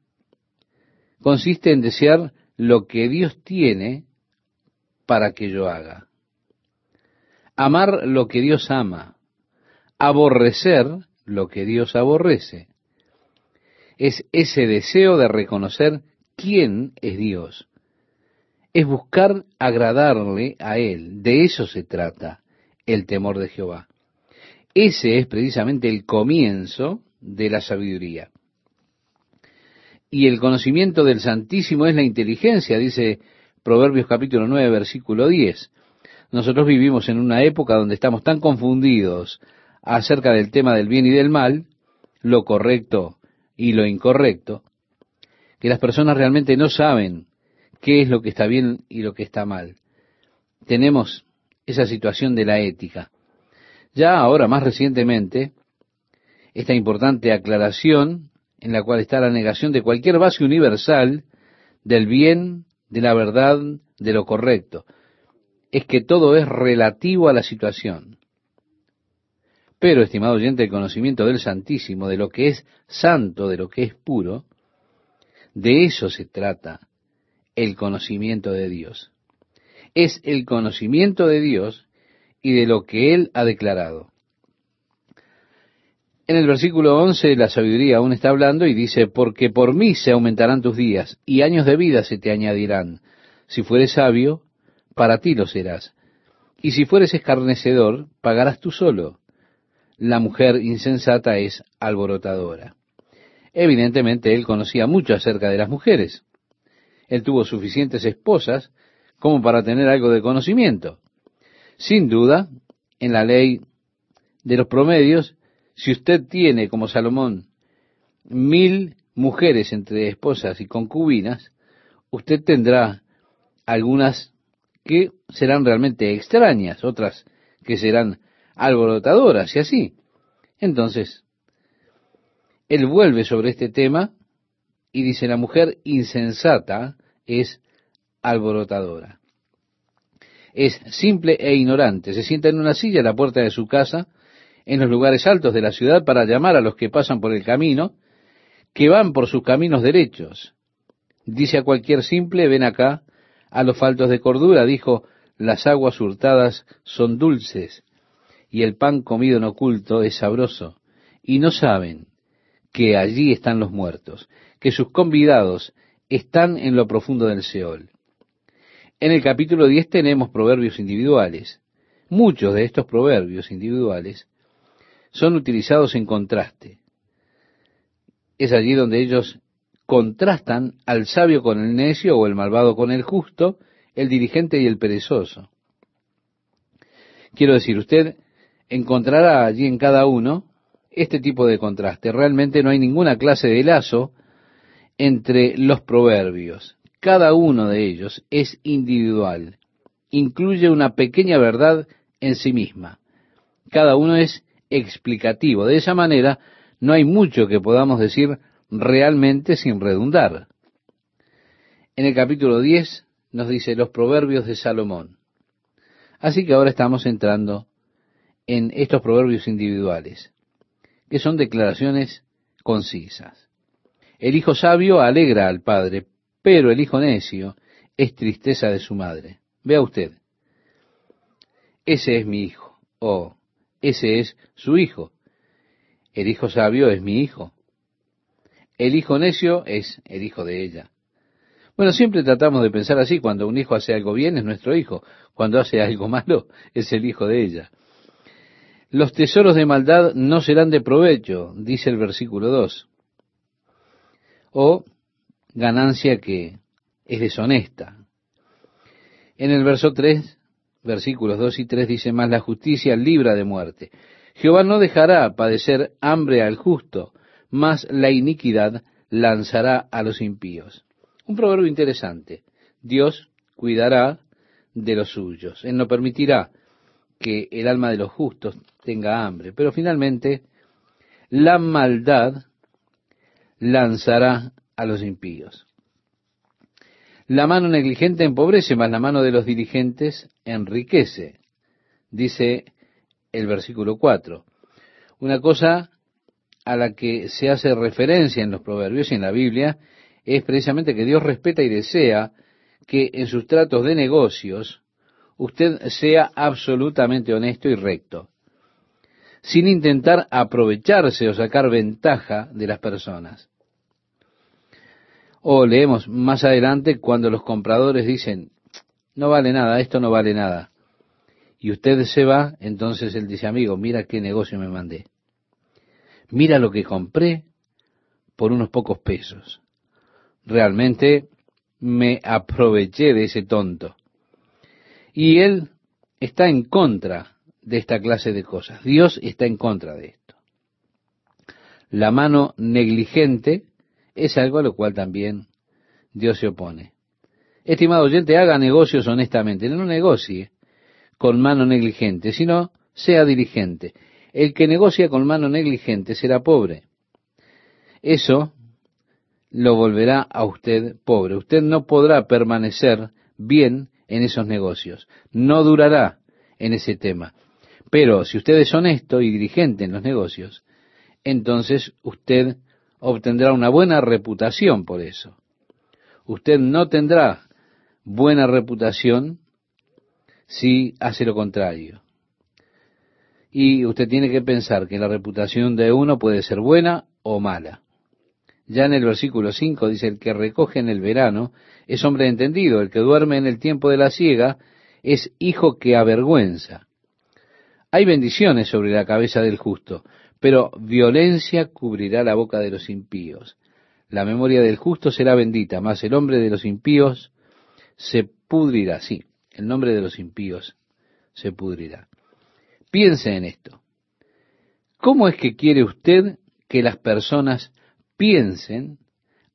consiste en desear lo que Dios tiene para que yo haga. Amar lo que Dios ama. Aborrecer lo que Dios aborrece es ese deseo de reconocer quién es Dios. Es buscar agradarle a Él. De eso se trata el temor de Jehová. Ese es precisamente el comienzo de la sabiduría. Y el conocimiento del Santísimo es la inteligencia, dice Proverbios capítulo 9, versículo 10. Nosotros vivimos en una época donde estamos tan confundidos acerca del tema del bien y del mal, lo correcto y lo incorrecto, que las personas realmente no saben qué es lo que está bien y lo que está mal. Tenemos esa situación de la ética. Ya ahora, más recientemente, esta importante aclaración en la cual está la negación de cualquier base universal del bien, de la verdad, de lo correcto, es que todo es relativo a la situación. Pero, estimado oyente, el conocimiento del Santísimo, de lo que es santo, de lo que es puro, de eso se trata el conocimiento de Dios. Es el conocimiento de Dios y de lo que Él ha declarado. En el versículo 11 la sabiduría aún está hablando y dice, porque por mí se aumentarán tus días y años de vida se te añadirán. Si fueres sabio, para ti lo serás. Y si fueres escarnecedor, pagarás tú solo la mujer insensata es alborotadora. Evidentemente él conocía mucho acerca de las mujeres. Él tuvo suficientes esposas como para tener algo de conocimiento. Sin duda, en la ley de los promedios, si usted tiene, como Salomón, mil mujeres entre esposas y concubinas, usted tendrá algunas que serán realmente extrañas, otras que serán alborotadoras y así. Entonces, él vuelve sobre este tema y dice, la mujer insensata es alborotadora. Es simple e ignorante. Se sienta en una silla a la puerta de su casa, en los lugares altos de la ciudad, para llamar a los que pasan por el camino, que van por sus caminos derechos. Dice a cualquier simple, ven acá, a los faltos de cordura, dijo, las aguas hurtadas son dulces, y el pan comido en oculto es sabroso, y no saben que allí están los muertos, que sus convidados están en lo profundo del Seol. En el capítulo 10 tenemos proverbios individuales. Muchos de estos proverbios individuales son utilizados en contraste. Es allí donde ellos contrastan al sabio con el necio o el malvado con el justo, el dirigente y el perezoso. Quiero decir, usted encontrará allí en cada uno este tipo de contraste. Realmente no hay ninguna clase de lazo entre los proverbios. Cada uno de ellos es individual. Incluye una pequeña verdad en sí misma. Cada uno es explicativo. De esa manera no hay mucho que podamos decir realmente sin redundar. En el capítulo 10 nos dice los proverbios de Salomón. Así que ahora estamos entrando en estos proverbios individuales, que son declaraciones concisas. El hijo sabio alegra al padre, pero el hijo necio es tristeza de su madre. Vea usted, ese es mi hijo, o ese es su hijo. El hijo sabio es mi hijo. El hijo necio es el hijo de ella. Bueno, siempre tratamos de pensar así, cuando un hijo hace algo bien es nuestro hijo, cuando hace algo malo es el hijo de ella. Los tesoros de maldad no serán de provecho, dice el versículo 2. O ganancia que es deshonesta. En el verso 3, versículos 2 y 3 dice más, la justicia libra de muerte. Jehová no dejará padecer hambre al justo, mas la iniquidad lanzará a los impíos. Un proverbio interesante. Dios cuidará de los suyos. Él no permitirá que el alma de los justos tenga hambre. Pero finalmente, la maldad lanzará a los impíos. La mano negligente empobrece, mas la mano de los dirigentes enriquece, dice el versículo 4. Una cosa a la que se hace referencia en los proverbios y en la Biblia es precisamente que Dios respeta y desea que en sus tratos de negocios usted sea absolutamente honesto y recto, sin intentar aprovecharse o sacar ventaja de las personas. O leemos más adelante cuando los compradores dicen, no vale nada, esto no vale nada. Y usted se va, entonces él dice, amigo, mira qué negocio me mandé. Mira lo que compré por unos pocos pesos. Realmente me aproveché de ese tonto. Y él está en contra de esta clase de cosas. Dios está en contra de esto. La mano negligente es algo a lo cual también Dios se opone. Estimado oyente, haga negocios honestamente, no negocie con mano negligente, sino sea diligente. El que negocia con mano negligente será pobre. Eso lo volverá a usted pobre. Usted no podrá permanecer bien en esos negocios. No durará en ese tema. Pero si usted es honesto y diligente en los negocios, entonces usted obtendrá una buena reputación por eso. Usted no tendrá buena reputación si hace lo contrario. Y usted tiene que pensar que la reputación de uno puede ser buena o mala. Ya en el versículo 5 dice, el que recoge en el verano es hombre entendido, el que duerme en el tiempo de la siega es hijo que avergüenza. Hay bendiciones sobre la cabeza del justo, pero violencia cubrirá la boca de los impíos. La memoria del justo será bendita, mas el hombre de los impíos se pudrirá. Sí, el nombre de los impíos se pudrirá. Piense en esto. ¿Cómo es que quiere usted que las personas piensen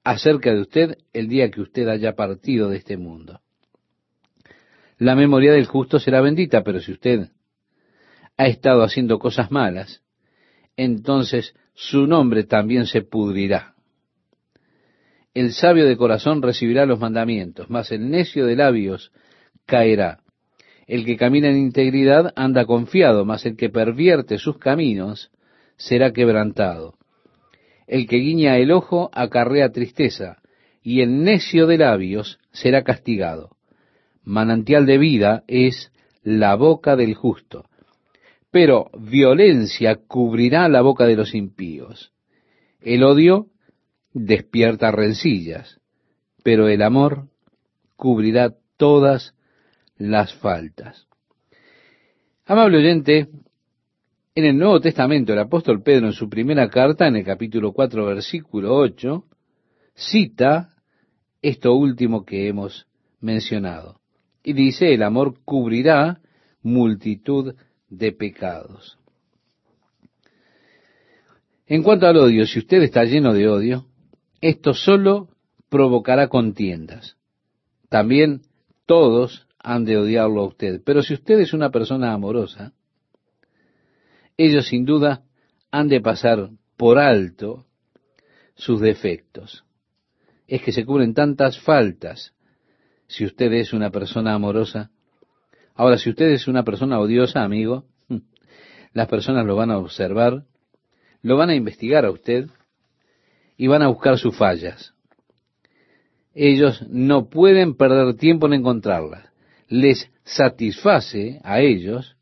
acerca de usted el día que usted haya partido de este mundo. La memoria del justo será bendita, pero si usted ha estado haciendo cosas malas, entonces su nombre también se pudrirá. El sabio de corazón recibirá los mandamientos, mas el necio de labios caerá. El que camina en integridad anda confiado, mas el que pervierte sus caminos será quebrantado. El que guiña el ojo acarrea tristeza, y el necio de labios será castigado. Manantial de vida es la boca del justo, pero violencia cubrirá la boca de los impíos. El odio despierta rencillas, pero el amor cubrirá todas las faltas. Amable oyente, en el Nuevo Testamento, el apóstol Pedro, en su primera carta, en el capítulo 4, versículo 8, cita esto último que hemos mencionado. Y dice, el amor cubrirá multitud de pecados. En cuanto al odio, si usted está lleno de odio, esto solo provocará contiendas. También todos han de odiarlo a usted. Pero si usted es una persona amorosa, ellos sin duda han de pasar por alto sus defectos. Es que se cubren tantas faltas si usted es una persona amorosa. Ahora, si usted es una persona odiosa, amigo, las personas lo van a observar, lo van a investigar a usted y van a buscar sus fallas. Ellos no pueden perder tiempo en encontrarlas. Les satisface a ellos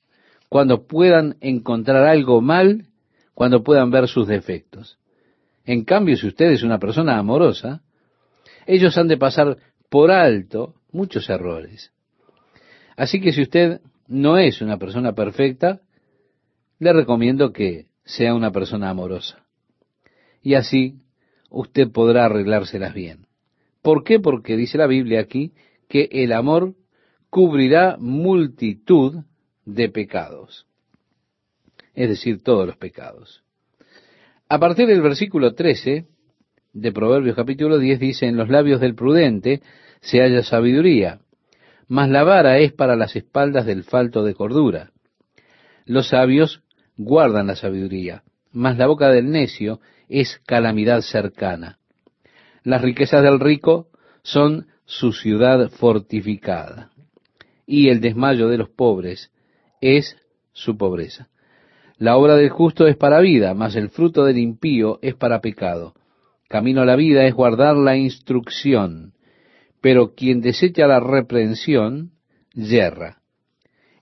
cuando puedan encontrar algo mal, cuando puedan ver sus defectos. En cambio, si usted es una persona amorosa, ellos han de pasar por alto muchos errores. Así que si usted no es una persona perfecta, le recomiendo que sea una persona amorosa. Y así usted podrá arreglárselas bien. ¿Por qué? Porque dice la Biblia aquí que el amor cubrirá multitud de pecados. Es decir, todos los pecados. A partir del versículo 13 de Proverbios capítulo 10 dice, en los labios del prudente se halla sabiduría, mas la vara es para las espaldas del falto de cordura. Los sabios guardan la sabiduría, mas la boca del necio es calamidad cercana. Las riquezas del rico son su ciudad fortificada, y el desmayo de los pobres es su pobreza. La obra del justo es para vida, mas el fruto del impío es para pecado. Camino a la vida es guardar la instrucción, pero quien desecha la reprensión, yerra.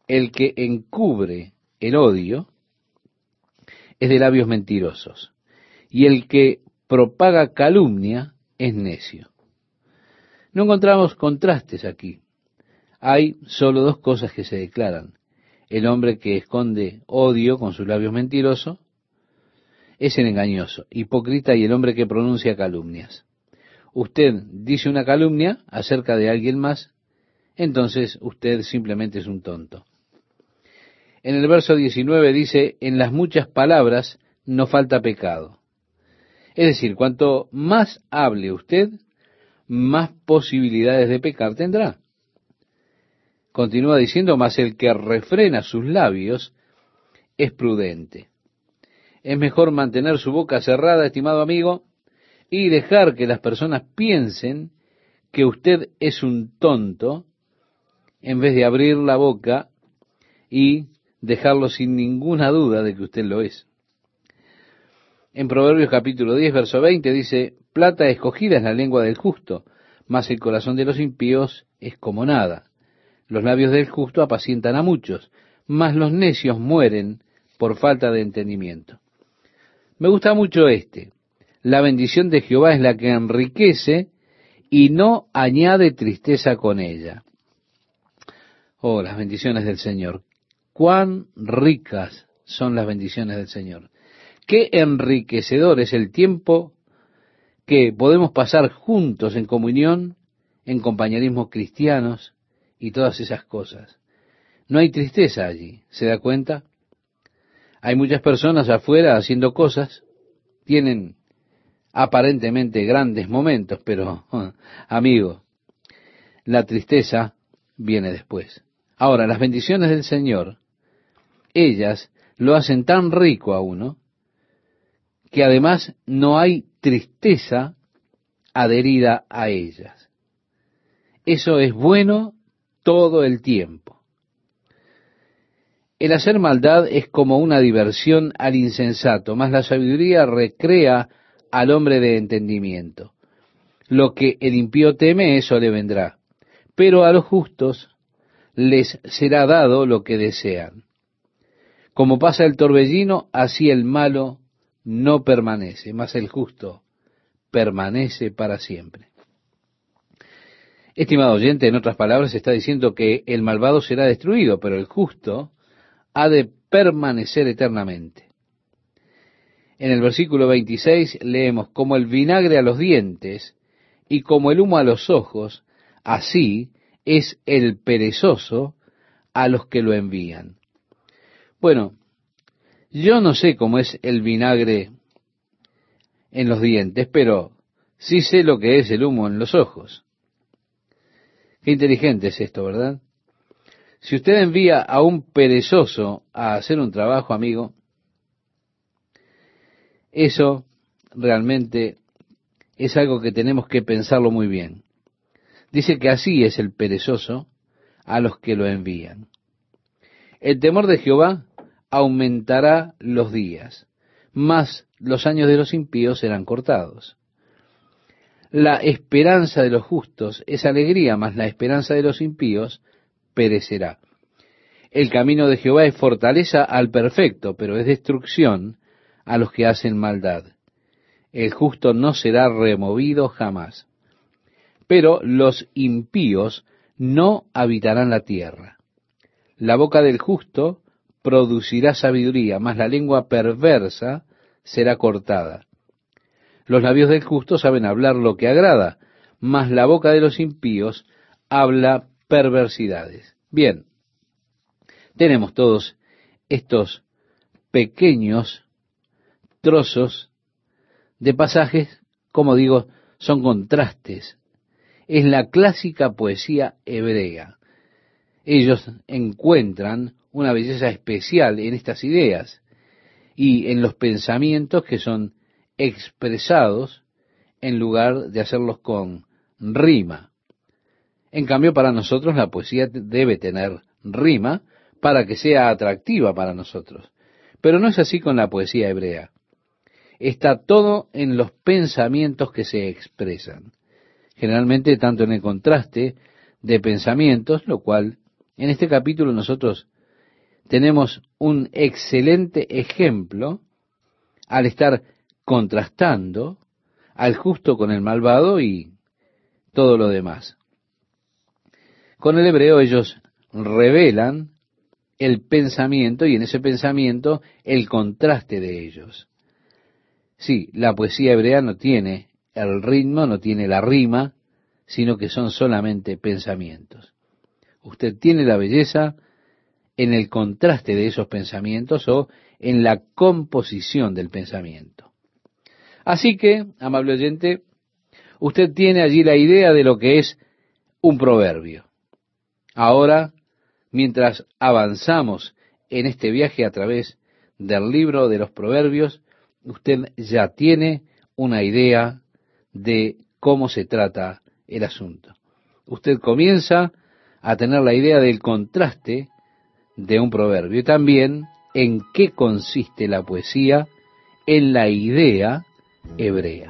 El que encubre el odio es de labios mentirosos, y el que propaga calumnia es necio. No encontramos contrastes aquí. Hay solo dos cosas que se declaran. El hombre que esconde odio con sus labios mentirosos es el engañoso, hipócrita y el hombre que pronuncia calumnias. Usted dice una calumnia acerca de alguien más, entonces usted simplemente es un tonto. En el verso 19 dice, en las muchas palabras no falta pecado. Es decir, cuanto más hable usted, más posibilidades de pecar tendrá. Continúa diciendo, mas el que refrena sus labios es prudente. Es mejor mantener su boca cerrada, estimado amigo, y dejar que las personas piensen que usted es un tonto, en vez de abrir la boca y dejarlo sin ninguna duda de que usted lo es. En Proverbios capítulo 10, verso 20 dice, plata escogida es la lengua del justo, mas el corazón de los impíos es como nada. Los labios del justo apacientan a muchos, mas los necios mueren por falta de entendimiento. Me gusta mucho este. La bendición de Jehová es la que enriquece y no añade tristeza con ella. Oh, las bendiciones del Señor. Cuán ricas son las bendiciones del Señor. Qué enriquecedor es el tiempo que podemos pasar juntos en comunión, en compañerismo cristianos, y todas esas cosas. No hay tristeza allí, ¿se da cuenta? Hay muchas personas afuera haciendo cosas, tienen aparentemente grandes momentos, pero, amigo, la tristeza viene después. Ahora, las bendiciones del Señor, ellas lo hacen tan rico a uno, que además no hay tristeza adherida a ellas. Eso es bueno todo el tiempo. El hacer maldad es como una diversión al insensato, mas la sabiduría recrea al hombre de entendimiento. Lo que el impío teme, eso le vendrá, pero a los justos les será dado lo que desean. Como pasa el torbellino, así el malo no permanece, mas el justo permanece para siempre. Estimado oyente, en otras palabras, está diciendo que el malvado será destruido, pero el justo ha de permanecer eternamente. En el versículo 26 leemos, como el vinagre a los dientes y como el humo a los ojos, así es el perezoso a los que lo envían. Bueno, yo no sé cómo es el vinagre en los dientes, pero sí sé lo que es el humo en los ojos. Qué inteligente es esto, ¿verdad? Si usted envía a un perezoso a hacer un trabajo, amigo, Eso realmente es algo que tenemos que pensarlo muy bien. Dice que así es el perezoso a los que lo envían. El temor de Jehová aumentará los días, más los años de los impíos serán cortados. La esperanza de los justos es alegría, mas la esperanza de los impíos perecerá. El camino de Jehová es fortaleza al perfecto, pero es destrucción a los que hacen maldad. El justo no será removido jamás. Pero los impíos no habitarán la tierra. La boca del justo producirá sabiduría, mas la lengua perversa será cortada. Los labios del justo saben hablar lo que agrada, mas la boca de los impíos habla perversidades. Bien, tenemos todos estos pequeños trozos de pasajes, como digo, son contrastes. Es la clásica poesía hebrea. Ellos encuentran una belleza especial en estas ideas y en los pensamientos que son expresados en lugar de hacerlos con rima. En cambio, para nosotros la poesía debe tener rima para que sea atractiva para nosotros. Pero no es así con la poesía hebrea. Está todo en los pensamientos que se expresan. Generalmente tanto en el contraste de pensamientos, lo cual en este capítulo nosotros tenemos un excelente ejemplo al estar contrastando al justo con el malvado y todo lo demás. Con el hebreo ellos revelan el pensamiento y en ese pensamiento el contraste de ellos. Sí, la poesía hebrea no tiene el ritmo, no tiene la rima, sino que son solamente pensamientos. Usted tiene la belleza en el contraste de esos pensamientos o en la composición del pensamiento. Así que, amable oyente, usted tiene allí la idea de lo que es un proverbio. Ahora, mientras avanzamos en este viaje a través del libro de los proverbios, usted ya tiene una idea de cómo se trata el asunto. Usted comienza a tener la idea del contraste de un proverbio y también en qué consiste la poesía en la idea hebrea.